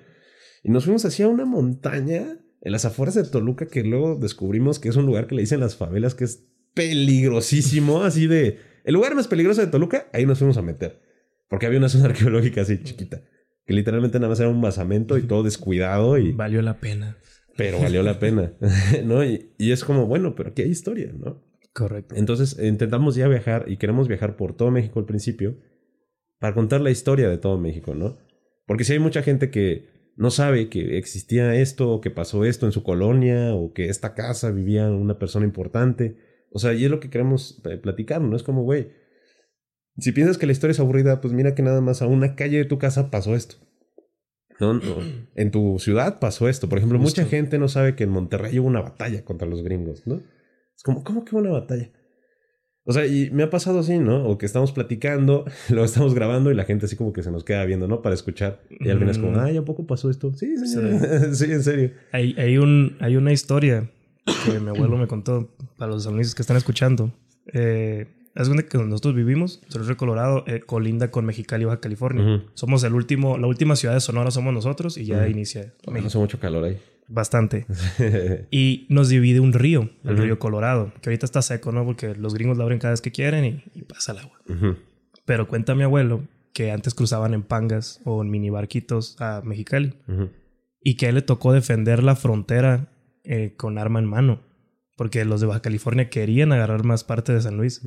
Y nos fuimos hacia una montaña en las afueras de Toluca que luego descubrimos que es un lugar que le dicen las favelas que es peligrosísimo, así de... El lugar más peligroso de Toluca, ahí nos fuimos a meter. Porque había una zona arqueológica así chiquita. Que literalmente nada más era un basamento y todo descuidado y Valió la pena. pero valió la pena, ¿no? Y, y es como, bueno, pero aquí hay historia, ¿no? Correcto. Entonces intentamos ya viajar y queremos viajar por todo México al principio para contar la historia de todo México, ¿no? Porque si hay mucha gente que no sabe que existía esto, o que pasó esto en su colonia, o que esta casa vivía una persona importante. O sea, y es lo que queremos eh, platicar, ¿no? Es como, güey, si piensas que la historia es aburrida, pues mira que nada más a una calle de tu casa pasó esto. ¿No? No. En tu ciudad pasó esto. Por ejemplo, Justo. mucha gente no sabe que en Monterrey hubo una batalla contra los gringos, ¿no? Es como, ¿cómo que hubo una batalla? O sea, y me ha pasado así, ¿no? O que estamos platicando, lo estamos grabando y la gente así como que se nos queda viendo, ¿no? Para escuchar. Y al final es como, Mm. ay, ¿a poco pasó esto? Sí, señor. Sí, en serio. Hay, hay, un, hay una historia que mi abuelo me contó para los amigos que están escuchando. Eh, es donde que nosotros vivimos, Cerro Colorado, eh, colinda con Mexicali, Baja California. Somos el último, la última ciudad de Sonora somos nosotros y ya inicia México. hace mucho calor ahí. Bastante. Y nos divide un río, el Ujú. río Colorado, que ahorita está seco, ¿no? Porque los gringos lo abren cada vez que quieren y, y pasa el agua. Ujú. Pero cuenta mi abuelo que antes cruzaban en pangas o en mini barquitos a Mexicali Ujú. y que a él le tocó defender la frontera eh, con arma en mano, porque los de Baja California querían agarrar más parte de San Luis.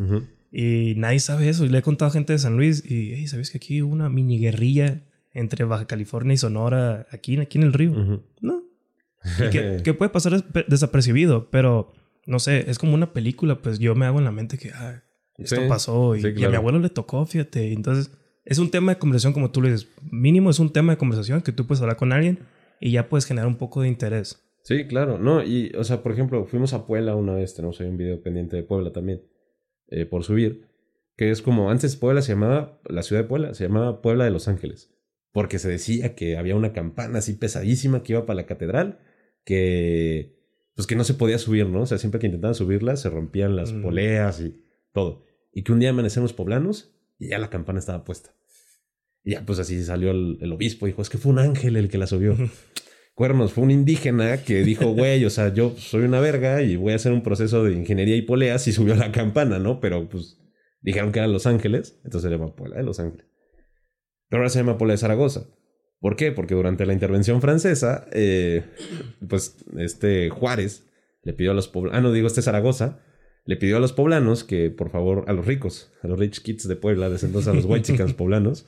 Y nadie sabe eso. Y le he contado a gente de San Luis y, hey, ¿sabes que aquí hubo una mini guerrilla entre Baja California y Sonora aquí, aquí en el río? No. Y que, que puede pasar des- desapercibido, pero no sé, es como una película, pues yo me hago en la mente que ah, esto Sí, pasó y, sí, y a mi claro. abuelo le tocó, fíjate. Entonces, es un tema de conversación, como tú le dices, mínimo es un tema de conversación que tú puedes hablar con alguien y ya puedes generar un poco de interés. Sí, claro. No, y, o sea, por ejemplo, fuimos a Puebla una vez, tenemos ahí un video pendiente de Puebla también, eh, por subir, que es como, antes Puebla se llamaba, la ciudad de Puebla, se llamaba Puebla de Los Ángeles, porque se decía que había una campana así pesadísima que iba para la catedral, que, pues que no se podía subir, ¿no? O sea, siempre que intentaban subirla, se rompían las Mm. poleas y todo. Y que un día amanecieron los poblanos y ya la campana estaba puesta. Y ya, pues así salió el, el obispo y dijo, es que fue un ángel el que la subió. Cuernos, fue un indígena que dijo, güey, o sea, yo soy una verga y voy a hacer un proceso de ingeniería y poleas y subió la campana, ¿no? Pero pues dijeron que eran Los Ángeles, entonces se llama Puebla de Los Ángeles. Pero ahora se llama Puebla de Zaragoza. ¿Por qué? Porque durante la intervención francesa, eh, pues este Juárez le pidió a los poblanos, ah, no digo, este Zaragoza, le pidió a los poblanos que, por favor, a los ricos, a los rich kids de Puebla, desde entonces a los white chickens poblanos,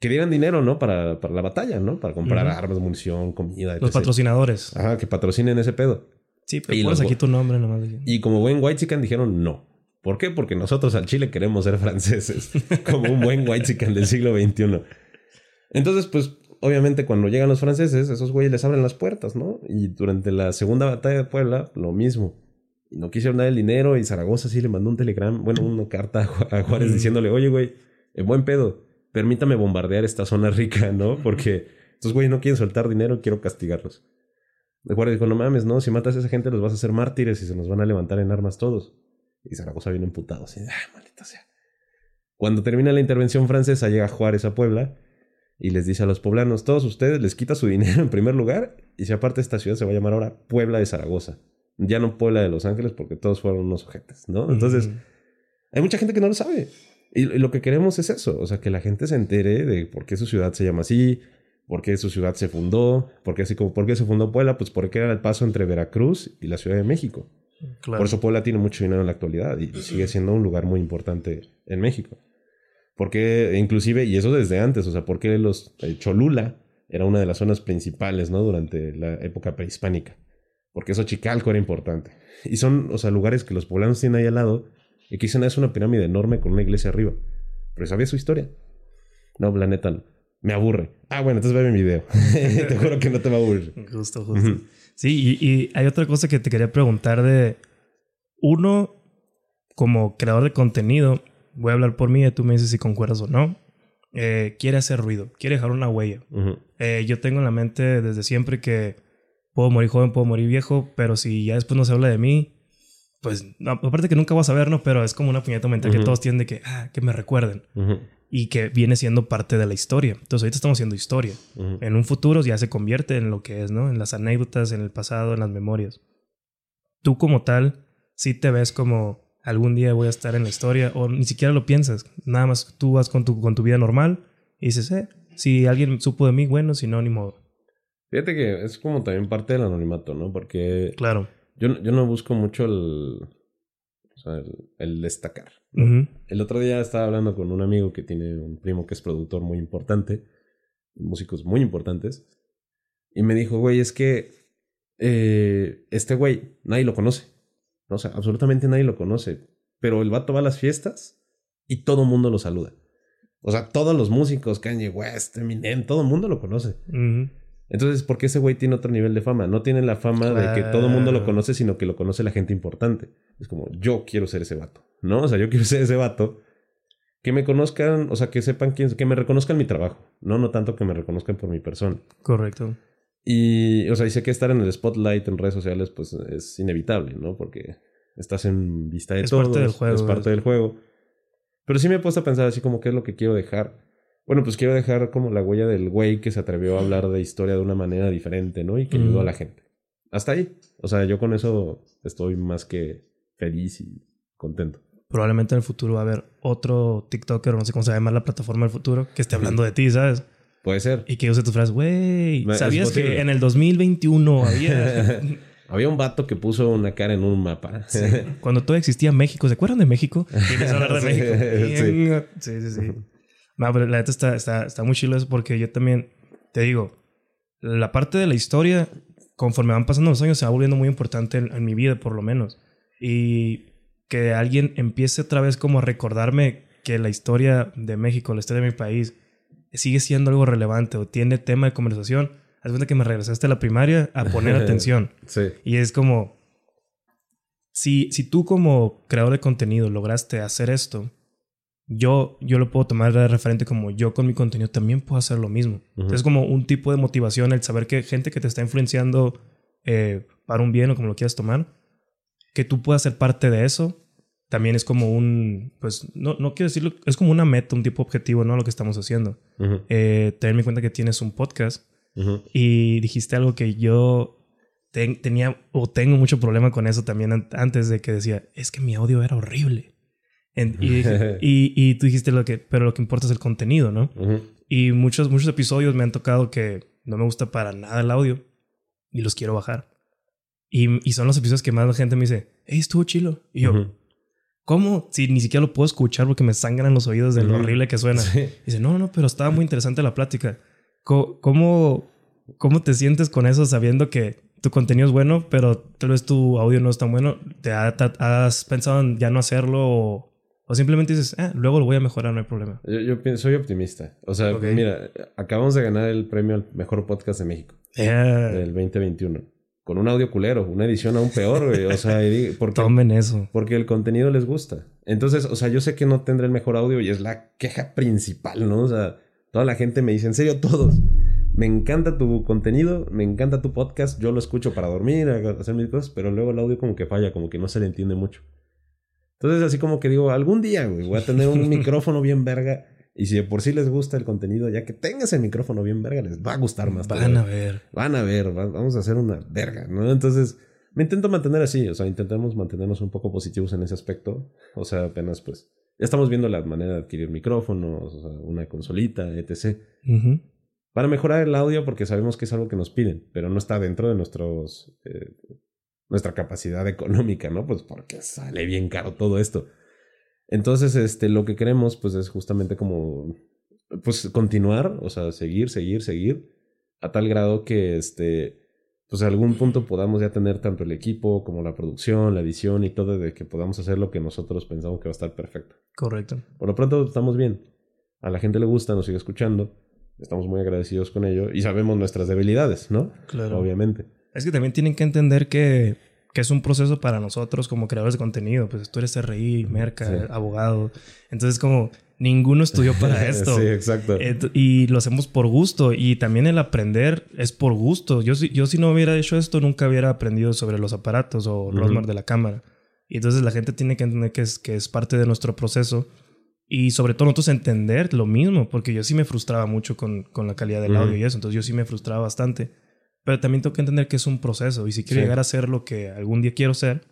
que dieran dinero, ¿no? Para, para la batalla, ¿no? Para comprar armas, munición, comida, Los etc. patrocinadores. Ajá, que patrocinen ese pedo. Sí, pero pones los aquí tu nombre nomás. Y como buen white chicken dijeron no. ¿Por qué? Porque nosotros al Chile queremos ser franceses, como un buen white chicken del siglo XXI. Entonces, pues, obviamente cuando llegan los franceses, esos güeyes les abren las puertas, ¿no? Y durante la segunda batalla de Puebla, lo mismo. Y no quisieron dar el dinero y Zaragoza sí le mandó un telegram, bueno, una carta a Ju- a Juárez diciéndole, oye, güey, en buen pedo, permítame bombardear esta zona rica, ¿no? Porque estos güeyes no quieren soltar dinero, quiero castigarlos. El Juárez dijo, no mames, no, si matas a esa gente los vas a hacer mártires y se nos van a levantar en armas todos. Y Zaragoza vino emputado, así, ah, maldita sea. Cuando termina la intervención francesa, llega Juárez a Puebla y les dice a los poblanos, todos ustedes les quita su dinero en primer lugar y si aparte esta ciudad se va a llamar ahora Puebla de Zaragoza. Ya no Puebla de Los Ángeles porque todos fueron unos ojetes, ¿no? Entonces, hay mucha gente que no lo sabe. Y, y lo que queremos es eso, o sea, que la gente se entere de por qué su ciudad se llama así, por qué su ciudad se fundó, por qué así como por qué se fundó Puebla, pues porque era el paso entre Veracruz y la Ciudad de México. Claro. Por eso Puebla tiene mucho dinero en la actualidad y sigue siendo un lugar muy importante en México. Porque inclusive, y eso desde antes, o sea, porque los eh, Cholula era una de las zonas principales, ¿no? Durante la época prehispánica. Porque eso Chicalco era importante. Y son, o sea, lugares que los poblanos tienen ahí al lado y que dicen, "Ah, es una pirámide enorme con una iglesia arriba. Pero sabía su historia. No, la neta no. Me aburre. Ah, bueno, entonces ve mi video. te juro que no te va a aburrir. Justo, justo. Sí, y, y hay otra cosa que te quería preguntar de uno, como creador de contenido, voy a hablar por mí y tú me dices si concuerdas o no. eh, quiere hacer ruido, quiere dejar una huella. Eh, yo tengo en la mente desde siempre que puedo morir joven, puedo morir viejo, pero si ya después no se habla de mí, pues no, aparte que nunca vas a ver, ¿no? Pero es como una puñeta mental que todos tienen de que, ah, que me recuerden y que viene siendo parte de la historia. Entonces ahorita estamos haciendo historia. En un futuro ya se convierte en lo que es, ¿no? En las anécdotas, en el pasado, en las memorias. Tú como tal, sí te ves como algún día voy a estar en la historia o ni siquiera lo piensas. Nada más tú vas con tu, con tu vida normal y dices, eh, si alguien supo de mí, bueno, si no, ni modo. Fíjate que es como también parte del anonimato, ¿no? Porque Claro. yo, no- yo no busco mucho el, o sea, el, el destacar. El otro día estaba hablando con un amigo que tiene un primo que es productor muy importante, músicos muy importantes, y me dijo, güey, es que eh, este güey, nadie lo conoce. ¿No? O sea, absolutamente nadie lo conoce. Pero el vato va a las fiestas y todo el mundo lo saluda. O sea, todos los músicos, Kanye West, Eminem, todo el mundo lo conoce. Entonces, ¿por qué ese güey tiene otro nivel de fama? No tiene la fama de que todo el mundo lo conoce, sino que lo conoce la gente importante. Es como, yo quiero ser ese vato, ¿no? O sea, yo quiero ser ese vato. Que me conozcan, o sea, que sepan quién, que me reconozcan mi trabajo, ¿no? No tanto que me reconozcan por mi persona. Correcto. Y, o sea, y sé que estar en el spotlight en redes sociales, pues es inevitable, ¿no? Porque estás en vista de Es todos. parte del juego, Es parte es- del juego. Pero sí me he puesto a pensar así como qué es lo que quiero dejar. Bueno, pues quiero dejar como la huella del güey que se atrevió a hablar de historia de una manera diferente, ¿no? Y que ayudó Mm. a la gente. hasta ahí. O sea, yo con eso estoy más que feliz y contento. Probablemente en el futuro va a haber otro TikToker, no sé cómo se llama la plataforma del futuro, que esté hablando de ti, ¿sabes? Puede ser. Y que use tus frases, güey, ¿sabías que en el 2021 había... Había un vato que puso una cara en un mapa. Cuando todo existía México, ¿se acuerdan de México? Tienes hablar de Sí, México. sí. Sí, sí, sí. No, pero la neta está, está, está muy chido eso porque yo también, te digo, la parte de la historia, conforme van pasando los años, se va volviendo muy importante en, en mi vida, por lo menos. Y que alguien empiece otra vez como a recordarme que la historia de México, la historia de mi país, sigue siendo algo relevante o tiene tema de conversación. Haz cuenta que me regresaste a la primaria a poner atención. sí. Y es como, si, si tú como creador de contenido lograste hacer esto, yo, yo lo puedo tomar de referente como yo con mi contenido también puedo hacer lo mismo. Ujú. Es como un tipo de motivación el saber que gente que te está influenciando eh, para un bien o como lo quieras tomar, que tú puedas ser parte de eso, también es como un, pues no, no quiero decirlo, es como una meta, un tipo objetivo, ¿no? Lo que estamos haciendo. Ujú, Eh, tenerme en cuenta que tienes un podcast y dijiste algo que yo ten- tenía o tengo mucho problema con eso también an- antes de que decía, es que mi audio era horrible. En- y, dije- y, y tú dijiste lo que, pero lo que importa es el contenido, ¿no? Y muchos, muchos episodios me han tocado que no me gusta para nada el audio y los quiero bajar. Y, y son los episodios que más la gente me dice, hey, estuvo chilo. Y yo. ¿cómo? Si ni siquiera lo puedo escuchar porque me sangran los oídos de lo horrible que suena. Sí. Dice, no, no, pero estaba muy interesante la plática. ¿Cómo, cómo te sientes con eso sabiendo que tu contenido es bueno, pero tal vez tu audio no es tan bueno? ¿Te ha- te has pensado en ya no hacerlo o, o simplemente dices, ah, luego lo voy a mejorar, no hay problema? Yo, soy optimista. O sea, mira, acabamos de ganar el premio al mejor podcast de México Eh, del 2021. Con un audio culero, una edición aún peor, güey. O sea, porque, tomen eso. porque el contenido les gusta. Entonces, o sea, yo sé que no tendré el mejor audio y es la queja principal, ¿no? O sea, toda la gente me dice, en serio, todos. Me encanta tu contenido, me encanta tu podcast, yo lo escucho para dormir, hacer mis cosas, pero luego el audio como que falla, como que no se le entiende mucho. Entonces, así como que digo, algún día, güey, voy a tener un micrófono bien verga. Y si de por sí les gusta el contenido, ya que tengas el micrófono bien verga, les va a gustar más. Van a ver. Van a ver, va- vamos a hacer una verga, ¿no? Entonces, me intento mantener así, o sea, intentamos mantenernos un poco positivos en ese aspecto. O sea, apenas pues, estamos viendo la manera de adquirir micrófonos, o sea, una consolita, etc. Para mejorar el audio, porque sabemos que es algo que nos piden, pero no está dentro de nuestros, eh, nuestra capacidad económica, ¿no? Pues porque sale bien caro todo esto. Entonces, este, lo que queremos, pues, es justamente como, pues, continuar, o sea, seguir, seguir, seguir, a tal grado que, este, pues, a algún punto podamos ya tener tanto el equipo como la producción, la edición y todo, de que podamos hacer lo que nosotros pensamos que va a estar perfecto. Correcto. Por lo pronto estamos bien. A la gente le gusta, nos sigue escuchando. Estamos muy agradecidos con ello y sabemos nuestras debilidades, ¿no? Claro. Obviamente. Es que también tienen que entender que, que es un proceso para nosotros como creadores de contenido. Pues tú eres RI, merca, Sí. abogado. Entonces, como ninguno estudió para esto. sí, exacto. Ent- y lo hacemos por gusto. Y también el aprender es por gusto. Yo, si- yo si no hubiera hecho esto, nunca hubiera aprendido sobre los aparatos o Ujú. Rosmar de la cámara. Y entonces la gente tiene que entender que es, que es parte de nuestro proceso. Y sobre todo nosotros entender lo mismo, porque yo sí me frustraba mucho con, con la calidad del audio y eso. Entonces yo sí me frustraba bastante. Pero también tengo que entender que es un proceso. Y si quiero Sí. llegar a ser lo que algún día quiero ser,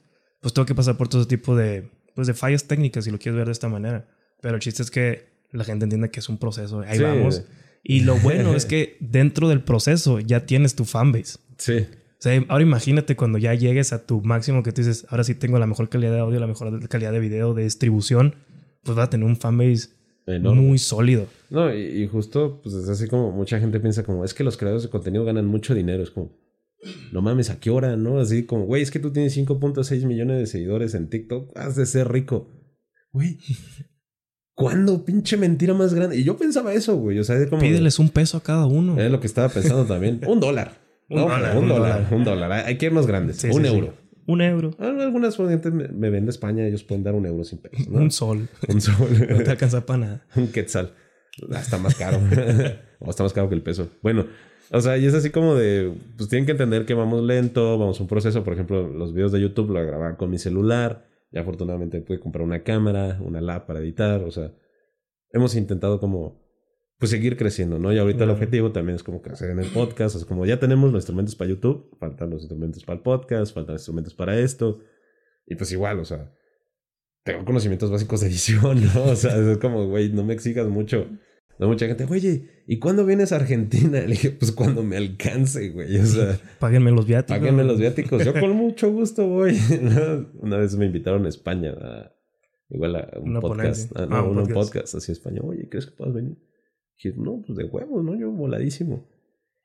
pues tengo que pasar por todo ese tipo de, pues de fallas técnicas, si lo quieres ver de esta manera. Pero el chiste es que la gente entienda que es un proceso. Ahí Sí. vamos. Y lo bueno es que dentro del proceso ya tienes tu fanbase. Sí. O sea, ahora imagínate cuando ya llegues a tu máximo que tú dices, ahora sí tengo la mejor calidad de audio, la mejor calidad de video, de distribución, pues vas a tener un fanbase Enorme. muy sólido. No, y, y justo, pues es así como mucha gente piensa como, es que los creadores de contenido ganan mucho dinero. Es como, no mames, ¿a qué hora? ¿No? Así como, güey, es que tú tienes 5.6 millones de seguidores en TikTok, has de ser rico. Güey, ¿cuándo pinche mentira más grande? Y yo pensaba eso, güey. O sea, es como... Pídeles un peso a cada uno. Es lo que estaba pensando también. Un dólar. Un No, dólar, un un dólar, dólar. un dólar. Hay que irnos grandes. Sí, un sí, sí. Un euro. Ah, Algunas gente me, me ven de España, ellos pueden dar un euro sin pesos, ¿no? Un sol. Un sol. No te alcanza para nada. un quetzal. Ah, Está más caro. o está más caro que el peso. Bueno, o sea, y es así como de, pues tienen que entender que vamos lento, vamos un proceso. Por ejemplo, los videos de YouTube lo grababa con mi celular. Y afortunadamente pude comprar una cámara, una lap para editar. O sea, hemos intentado como pues seguir creciendo, ¿no? Y ahorita el objetivo también es como crecer en el podcast, es como ya tenemos los instrumentos para YouTube, faltan los instrumentos para el podcast, faltan instrumentos para esto, y pues igual, o sea, tengo conocimientos básicos de edición, ¿no? O sea, es como, güey, no me exijas mucho. No, mucha gente, oye, ¿y cuándo vienes a Argentina? Le dije, pues cuando me alcance, güey, o sea... Páguenme los viáticos. Páguenme los viáticos. Yo con mucho gusto voy. ¿no? Una vez me invitaron a España a, igual a un Una podcast. Ah, no, Ah, un un podcast. podcast. así en España. Oye, ¿crees que puedas venir? Dije, no, pues de huevos, ¿no? Yo voladísimo.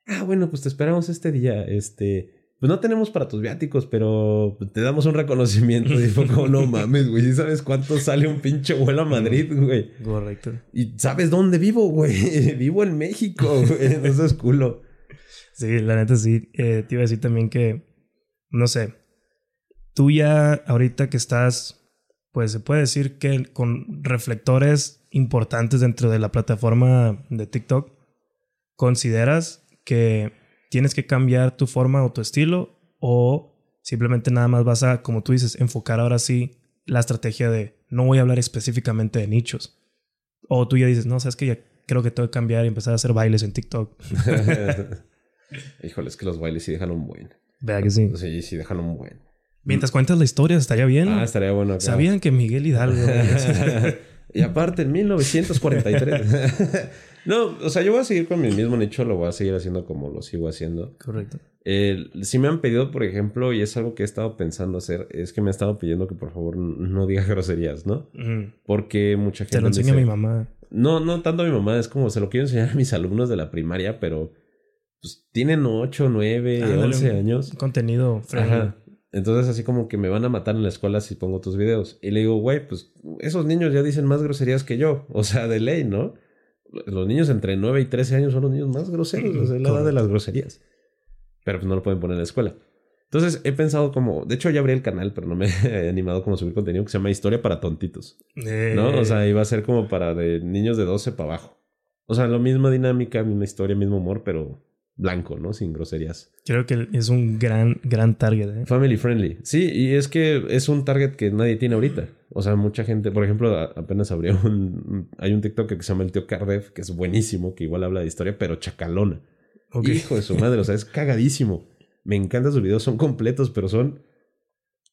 Ah, bueno, pues te esperamos este día. Este, pues no tenemos para tus viáticos, pero te damos un reconocimiento. Y fue como, no mames, güey. ¿Sí sabes cuánto sale un pinche vuelo a Madrid, güey? Correcto. Y sabes dónde vivo, güey. Vivo en México, güey. Eso es culo. Sí, la neta sí. Eh, te iba a decir también que, no sé, tú ya ahorita que estás, pues se puede decir que con reflectores importantes dentro de la plataforma de TikTok, ¿consideras que tienes que cambiar tu forma o tu estilo o simplemente nada más vas a, como tú dices, enfocar ahora sí la estrategia de no voy a hablar específicamente de nichos? O tú ya dices, no, sabes que ya creo que tengo que cambiar y empezar a hacer bailes en TikTok. Híjole, es que los bailes sí dejan un buen. Vea que sí. Sí, sí dejan un buen. Mientras cuentas la historia, estaría bien. Ah, estaría bueno acá. ¿Sabían que Miguel Hidalgo? y aparte, en 1943. no, o sea, yo voy a seguir con mi mismo nicho, lo voy a seguir haciendo como lo sigo haciendo. Correcto. Eh, si me han pedido, por ejemplo, y es algo que he estado pensando hacer, es que me han estado pidiendo que por favor no diga groserías, ¿no? Mm. Porque mucha gente. Te lo enseña dice- mi mamá. No, no tanto a mi mamá, es como se lo quiero enseñar a mis alumnos de la primaria, pero pues tienen 8, 9, Ándale, 11 un- años. Contenido friendly. Entonces, así como que me van a matar en la escuela si pongo tus videos. Y le digo, güey, pues esos niños ya dicen más groserías que yo. O sea, de ley, ¿no? Los niños entre 9 y 13 años son los niños más groseros. O sea, la edad de las groserías. Pero pues no lo pueden poner en la escuela. Entonces, he pensado como... De hecho, ya abrí el canal, pero no me he animado como subir contenido que se llama Historia para Tontitos. ¿No? O sea, iba a ser como para de niños de 12 para abajo. O sea, la misma dinámica, misma historia, mismo humor, pero blanco, ¿no? Sin groserías. creo que es un gran, gran target. ¿eh? Family friendly. Sí, y es que es un target que nadie tiene ahorita. O sea, mucha gente, por ejemplo, apenas abrió un... Hay un TikTok que se llama el tío Cardev, que es buenísimo, que igual habla de historia, pero chacalona. Hijo de su madre, o sea, es cagadísimo. Me encantan sus videos, son completos, pero son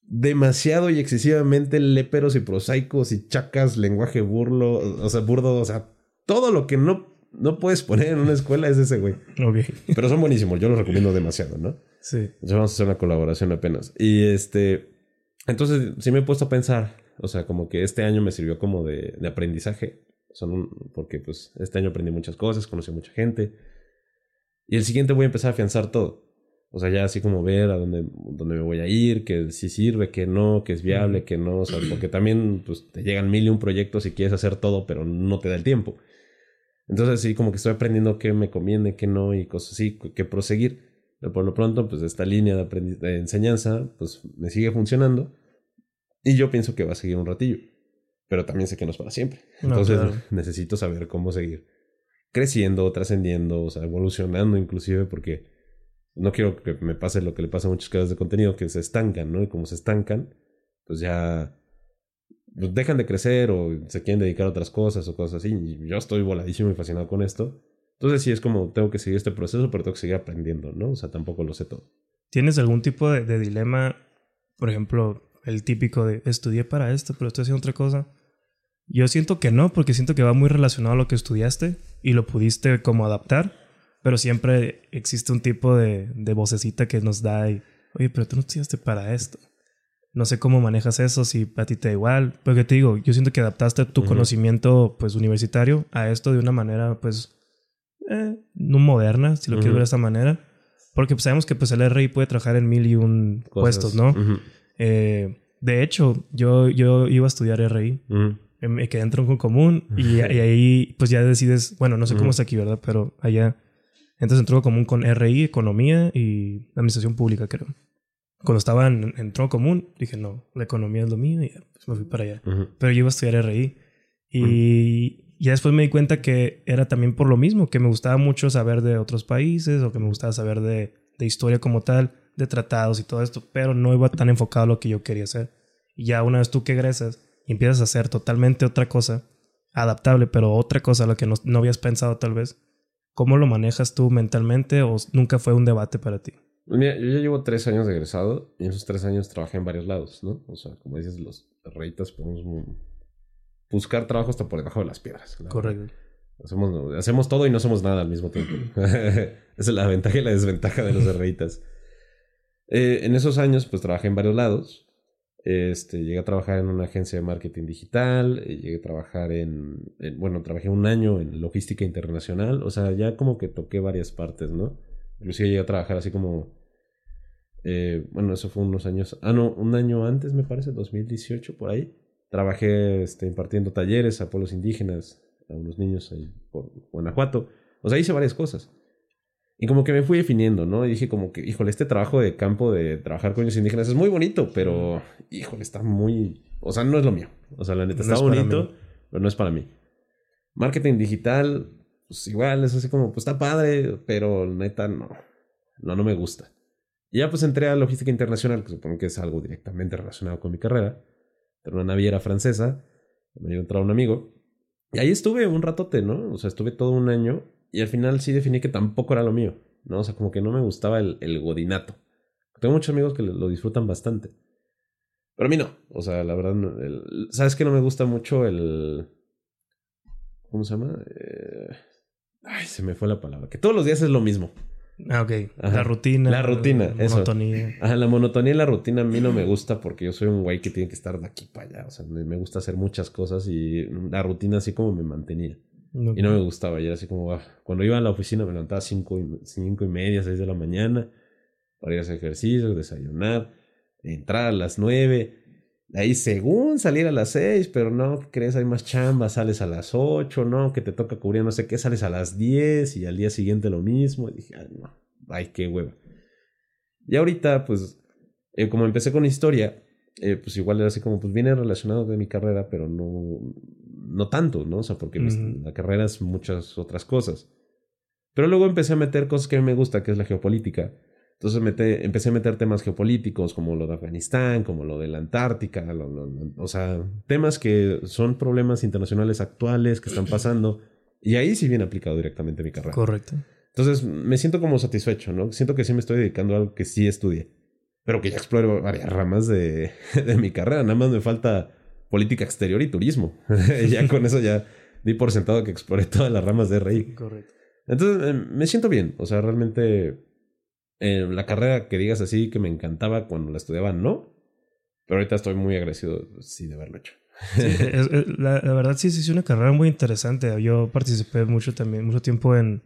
demasiado y excesivamente léperos y prosaicos y chacas, lenguaje burlo, o sea, burdo, o sea, todo lo que no, no puedes poner en una escuela es ese güey. Ok. Pero son buenísimos, yo los recomiendo demasiado, ¿no? Sí. Entonces vamos a hacer una colaboración apenas. Y este, entonces sí me he puesto a pensar, o sea, como que este año me sirvió como de, de aprendizaje, son un- porque pues este año aprendí muchas cosas, conocí a mucha gente. Y el siguiente voy a empezar a afianzar todo. O sea, ya así como ver a dónde, dónde me voy a ir, que si sirve, que no, que es viable, que no. O sea, porque también pues, te llegan mil y un proyectos y quieres hacer todo, pero no te da el tiempo. Entonces sí, como que estoy aprendiendo qué me conviene, qué no y cosas así, que proseguir. Pero por lo pronto, pues esta línea de, de enseñanza, pues me sigue funcionando. Y yo pienso que va a seguir un ratillo. Pero también sé que no es para siempre. No, Entonces claro. necesito saber cómo seguir creciendo, trascendiendo, o sea, evolucionando inclusive, porque no quiero que me pase lo que le pasa a muchos creadores de contenido, que se estancan, ¿no? Y como se estancan, pues ya dejan de crecer o se quieren dedicar a otras cosas o cosas así. Y yo estoy voladísimo y fascinado con esto. Entonces sí es como tengo que seguir este proceso, pero tengo que seguir aprendiendo, ¿no? O sea, tampoco lo sé todo. ¿Tienes algún tipo de, de dilema? Por ejemplo, el típico de estudié para esto, pero estoy haciendo otra cosa. Yo siento que no, porque siento que va muy relacionado a lo que estudiaste y lo pudiste como adaptar, pero siempre existe un tipo de, de vocecita que nos da y, oye, pero tú no estudiaste para esto. No sé cómo manejas eso, si a ti te da igual. Porque te digo, yo siento que adaptaste tu conocimiento pues universitario a esto de una manera pues eh, no moderna, si lo Ujú. quieres ver de esta manera. Porque pues, sabemos que pues el RI puede trabajar en mil y un Cosas. puestos, ¿no? Eh, de hecho, yo, yo iba a estudiar RI. Eh, Me quedé en tronco común y, y ahí pues ya decides, bueno, no sé cómo está aquí, ¿verdad? Pero allá entras en tronco común con RI, economía y administración pública, creo. Cuando estaba en, en tronco común, dije, no, la economía es lo mío y pues me fui para allá. Pero yo iba a estudiar RI. Y ya después me di cuenta que era también por lo mismo, que me gustaba mucho saber de otros países o que me gustaba saber de, de historia como tal, de tratados y todo esto, pero no iba tan enfocado a lo que yo quería hacer. Y ya una vez tú que egresas y empiezas a hacer totalmente otra cosa, adaptable, pero otra cosa a la que no, no habías pensado tal vez. ¿Cómo lo manejas tú mentalmente o nunca fue un debate para ti? Mira, yo ya llevo tres años de egresado y en esos tres años trabajé en varios lados, ¿no? O sea, como dices, los reitas podemos buscar trabajo hasta por debajo de las piedras. Correcto. Hacemos, hacemos todo y no somos nada al mismo tiempo. Esa es la ventaja y la desventaja de los reitas. Eh, en esos años, pues trabajé en varios lados. Este, llegué a trabajar en una agencia de marketing digital, eh, llegué a trabajar en, en- bueno, trabajé un año en logística internacional, o sea, ya como que toqué varias partes, ¿no? Inclusive llegué a trabajar así como, eh, bueno, eso fue unos años, ah, no, un año antes me parece, 2018 por ahí. Trabajé este, impartiendo talleres a pueblos indígenas, a unos niños ahí por Guanajuato, o sea, hice varias cosas. Y como que me fui definiendo, ¿no? Y dije como que, híjole, este trabajo de campo de trabajar con niños indígenas es muy bonito, pero, híjole, está muy... O sea, no es lo mío. O sea, la neta, No está es bonito, pero no es para mí. Marketing digital, pues igual, es así como, pues está padre, pero neta, no. No, no me gusta. Y ya pues entré a logística internacional, que supongo que es algo directamente relacionado con mi carrera. Era una naviera francesa, me iba a entrar un amigo. Y ahí estuve un ratote, ¿no? O sea, estuve todo un año y al final sí definí que tampoco era lo mío, ¿no? O sea, como que no me gustaba el, el godinato. Tengo muchos amigos que lo disfrutan bastante. Pero a mí no. O sea, la verdad, el- ¿sabes que no me gusta mucho el... ¿Cómo se llama? Eh, Ay, se me fue la palabra. Que todos los días es lo mismo. Ah, ok. Ajá. La rutina. La rutina, eso. monotonía. Ajá, la monotonía y la rutina a mí no me gusta porque yo soy un güey que tiene que estar de aquí para allá. O sea, me, me gusta hacer muchas cosas y la rutina así como me mantenía. No- Y no me gustaba. Y era así como, ah, cuando iba a la oficina me levantaba cinco y, cinco y media, seis de la mañana para ir a hacer ejercicio, desayunar, entrar a las nueve. Ahí según salir a las seis, pero no, ¿qué crees? Hay más chamba, sales a las ocho, no, que te toca cubrir no sé qué, sales a las diez y al día siguiente lo mismo. Y dije, ay, no, ay, qué hueva. Y ahorita, pues, eh, como empecé con historia, eh, pues igual era así como, pues viene relacionado de mi carrera, pero no, no tanto, ¿no? O sea, porque Ujú. la carrera es muchas otras cosas. Pero luego empecé a meter cosas que a mí me gusta, que es la geopolítica. Entonces empecé a meter temas geopolíticos como lo de Afganistán, como lo de la Antártica, lo- lo- lo- o sea, temas que son problemas internacionales actuales que están pasando. Y ahí sí viene aplicado directamente mi carrera. Correcto. Entonces me siento como satisfecho, ¿no? Siento que sí me estoy dedicando a algo que sí estudié, pero que ya exploro varias ramas de, de mi carrera. Nada más me falta política exterior y turismo. ya con eso ya di por sentado que exploré todas las ramas de RI. Correcto. Entonces eh, me siento bien. O sea, realmente eh, la carrera que digas así que me encantaba cuando la estudiaba, no. Pero ahorita estoy muy agradecido, sí, de haberlo hecho. La verdad sí, sí, es una carrera muy interesante. Yo participé mucho también, mucho tiempo en,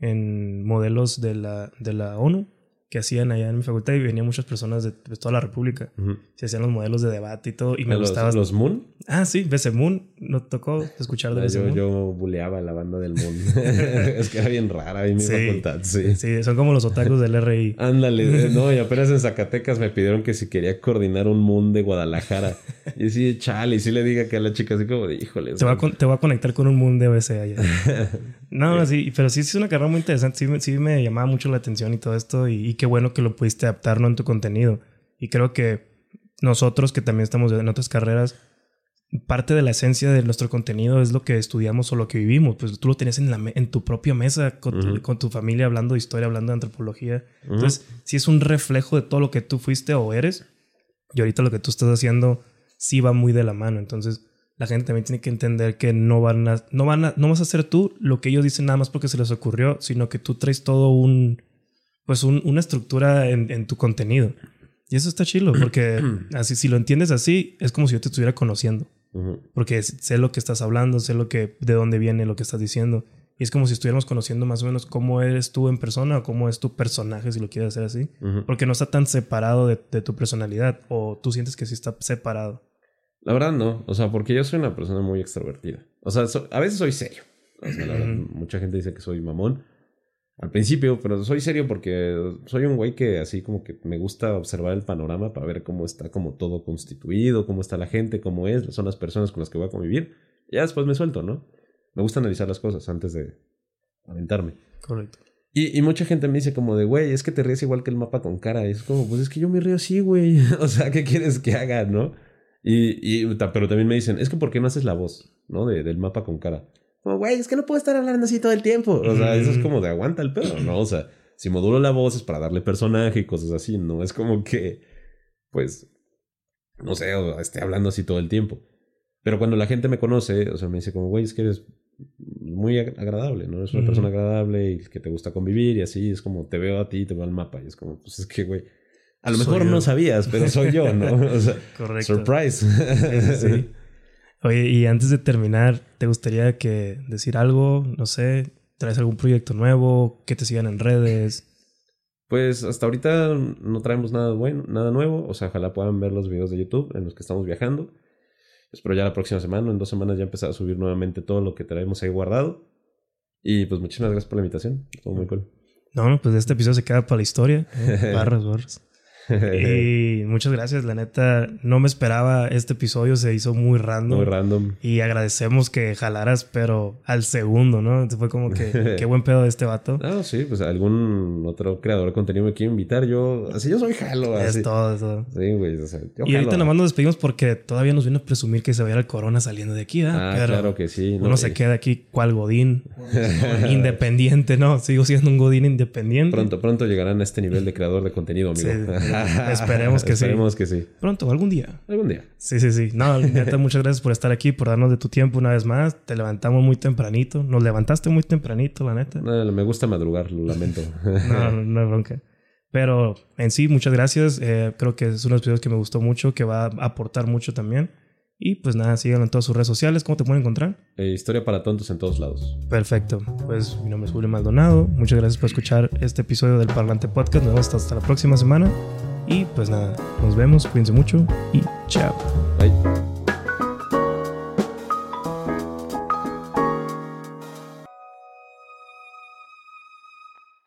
en modelos de la, de la ONU que hacían allá en mi facultad y venían muchas personas de, de toda la República. Se hacían los modelos de debate y todo y me los, gustaba. los Moon. Ah, sí, Besemoon. ¿No tocó escuchar de Ah, yo, Besemoon? yo buleaba la banda del Moon. es que era bien rara ahí en mi Sí. facultad, sí. Sí, son como los otakus del RI. Ándale, no, y apenas en Zacatecas me pidieron que si quería coordinar un Moon de Guadalajara. Y sí, chale, y sí le diga que a la chica así como de, híjole. Te voy, a, te voy a conectar con un mundo de OS allá. No, sí, pero sí es una carrera muy interesante. Sí, me- sí me llamaba mucho la atención y todo esto. Y, y qué bueno que lo pudiste adaptar ¿no? en tu contenido. Y creo que nosotros que también estamos en otras carreras, parte de la esencia de nuestro contenido es lo que estudiamos o lo que vivimos. Pues tú lo tenías en, la en tu propia mesa con, tu, Ujú. con tu familia hablando de historia, hablando de antropología. Ujú. Entonces, sí es un reflejo de todo lo que tú fuiste o eres. Y ahorita lo que tú estás haciendo sí va muy de la mano. Entonces, la gente también tiene que entender que no van a, no van a, no vas a hacer tú lo que ellos dicen nada más porque se les ocurrió, sino que tú traes todo un, pues un- una estructura en, en tu contenido. Y eso está chido, porque así, si lo entiendes así, es como si yo te estuviera conociendo. Porque sé lo que estás hablando, sé lo que, de dónde viene lo que estás diciendo. Y es como si estuviéramos conociendo más o menos cómo eres tú en persona o cómo es tu personaje, si lo quieres hacer así. Porque no está tan separado de, de tu personalidad. O tú sientes que sí está separado. La verdad no, o sea, porque yo soy una persona muy extrovertida. O sea, so- a veces soy serio. O sea, la verdad, mucha gente dice que soy mamón al principio, pero soy serio porque soy un güey que así como que me gusta observar el panorama para ver cómo está como todo constituido, cómo está la gente, cómo es, son las personas con las que voy a convivir. Y ya después me suelto, ¿no? Me gusta analizar las cosas antes de aventarme. Correcto. Y, y mucha gente me dice como de, güey, es que te ríes igual que el mapa con cara. Y es como, pues es que yo me río así, güey. o sea, ¿qué quieres que haga, no? Y, pero también me dicen, es que ¿por qué no haces la voz? ¿no? De, del mapa con cara. Como, güey, es que no puedo estar hablando así todo el tiempo. O sea, eso es como de aguanta el pedo, ¿no? O sea, si modulo la voz es para darle personaje y cosas así, ¿no? Es como que, pues, no sé, o esté hablando así todo el tiempo. Pero cuando la gente me conoce, o sea, me dice como, güey, es que eres muy ag- agradable, ¿no? Eres una persona agradable y que te gusta convivir y así, es como, te veo a ti, te veo al mapa y es como, pues es que, güey, a lo mejor no sabías, pero soy yo, ¿no? O sea, Correcto. surprise. Sí, sí, sí. Oye, y antes de terminar, ¿te gustaría que decir algo? No sé, ¿traes algún proyecto nuevo? Que te sigan en redes. Pues hasta ahorita no traemos nada bueno, nada nuevo. O sea, ojalá puedan ver los videos de YouTube en los que estamos viajando. Espero ya la próxima semana, en dos semanas ya empezar a subir nuevamente todo lo que traemos ahí guardado. Y pues muchísimas gracias por la invitación. Estuvo muy cool. No, no, pues este episodio se queda para la historia. ¿eh? Barras, barras. Y muchas gracias, la neta, no me esperaba este episodio, se hizo muy random. muy random. Y agradecemos que jalaras, pero al segundo, ¿no? Entonces fue como que, qué buen pedo de este vato. No, sí, pues algún otro creador de contenido me quiere invitar. Yo, así yo soy jalo. Así. Es todo, es todo. Sí, güey. O sea, yo Y ahorita nomás nos despedimos porque todavía nos viene a presumir que se vaya el corona saliendo de aquí. Ah, Pero claro que sí. uno ¿no? se queda aquí cual Godín, independiente, ¿no? Sigo siendo un Godín independiente. Pronto, pronto llegarán a este nivel de creador de contenido, amigo. Sí, esperemos que sí. Esperemos que sí. Pronto, algún día. Algún día. Sí, sí, sí. No, neta, muchas gracias por estar aquí, por darnos de tu tiempo una vez más. Te levantamos muy tempranito. Nos levantaste muy tempranito, la neta. No, me gusta madrugar, lo lamento. No, no, no hay bronca. Pero en sí, muchas gracias. Eh, creo que es uno de los episodios que me gustó mucho, que va a aportar mucho también. Y pues nada, síganlo en todas sus redes sociales. ¿Cómo te pueden encontrar? Eh, historia para tontos en todos lados. Perfecto. Pues mi nombre es Julio Maldonado. Muchas gracias por escuchar este episodio del Parlante Podcast. Nos vemos hasta la próxima semana. Y pues nada, nos vemos. Cuídense mucho y chao. Bye.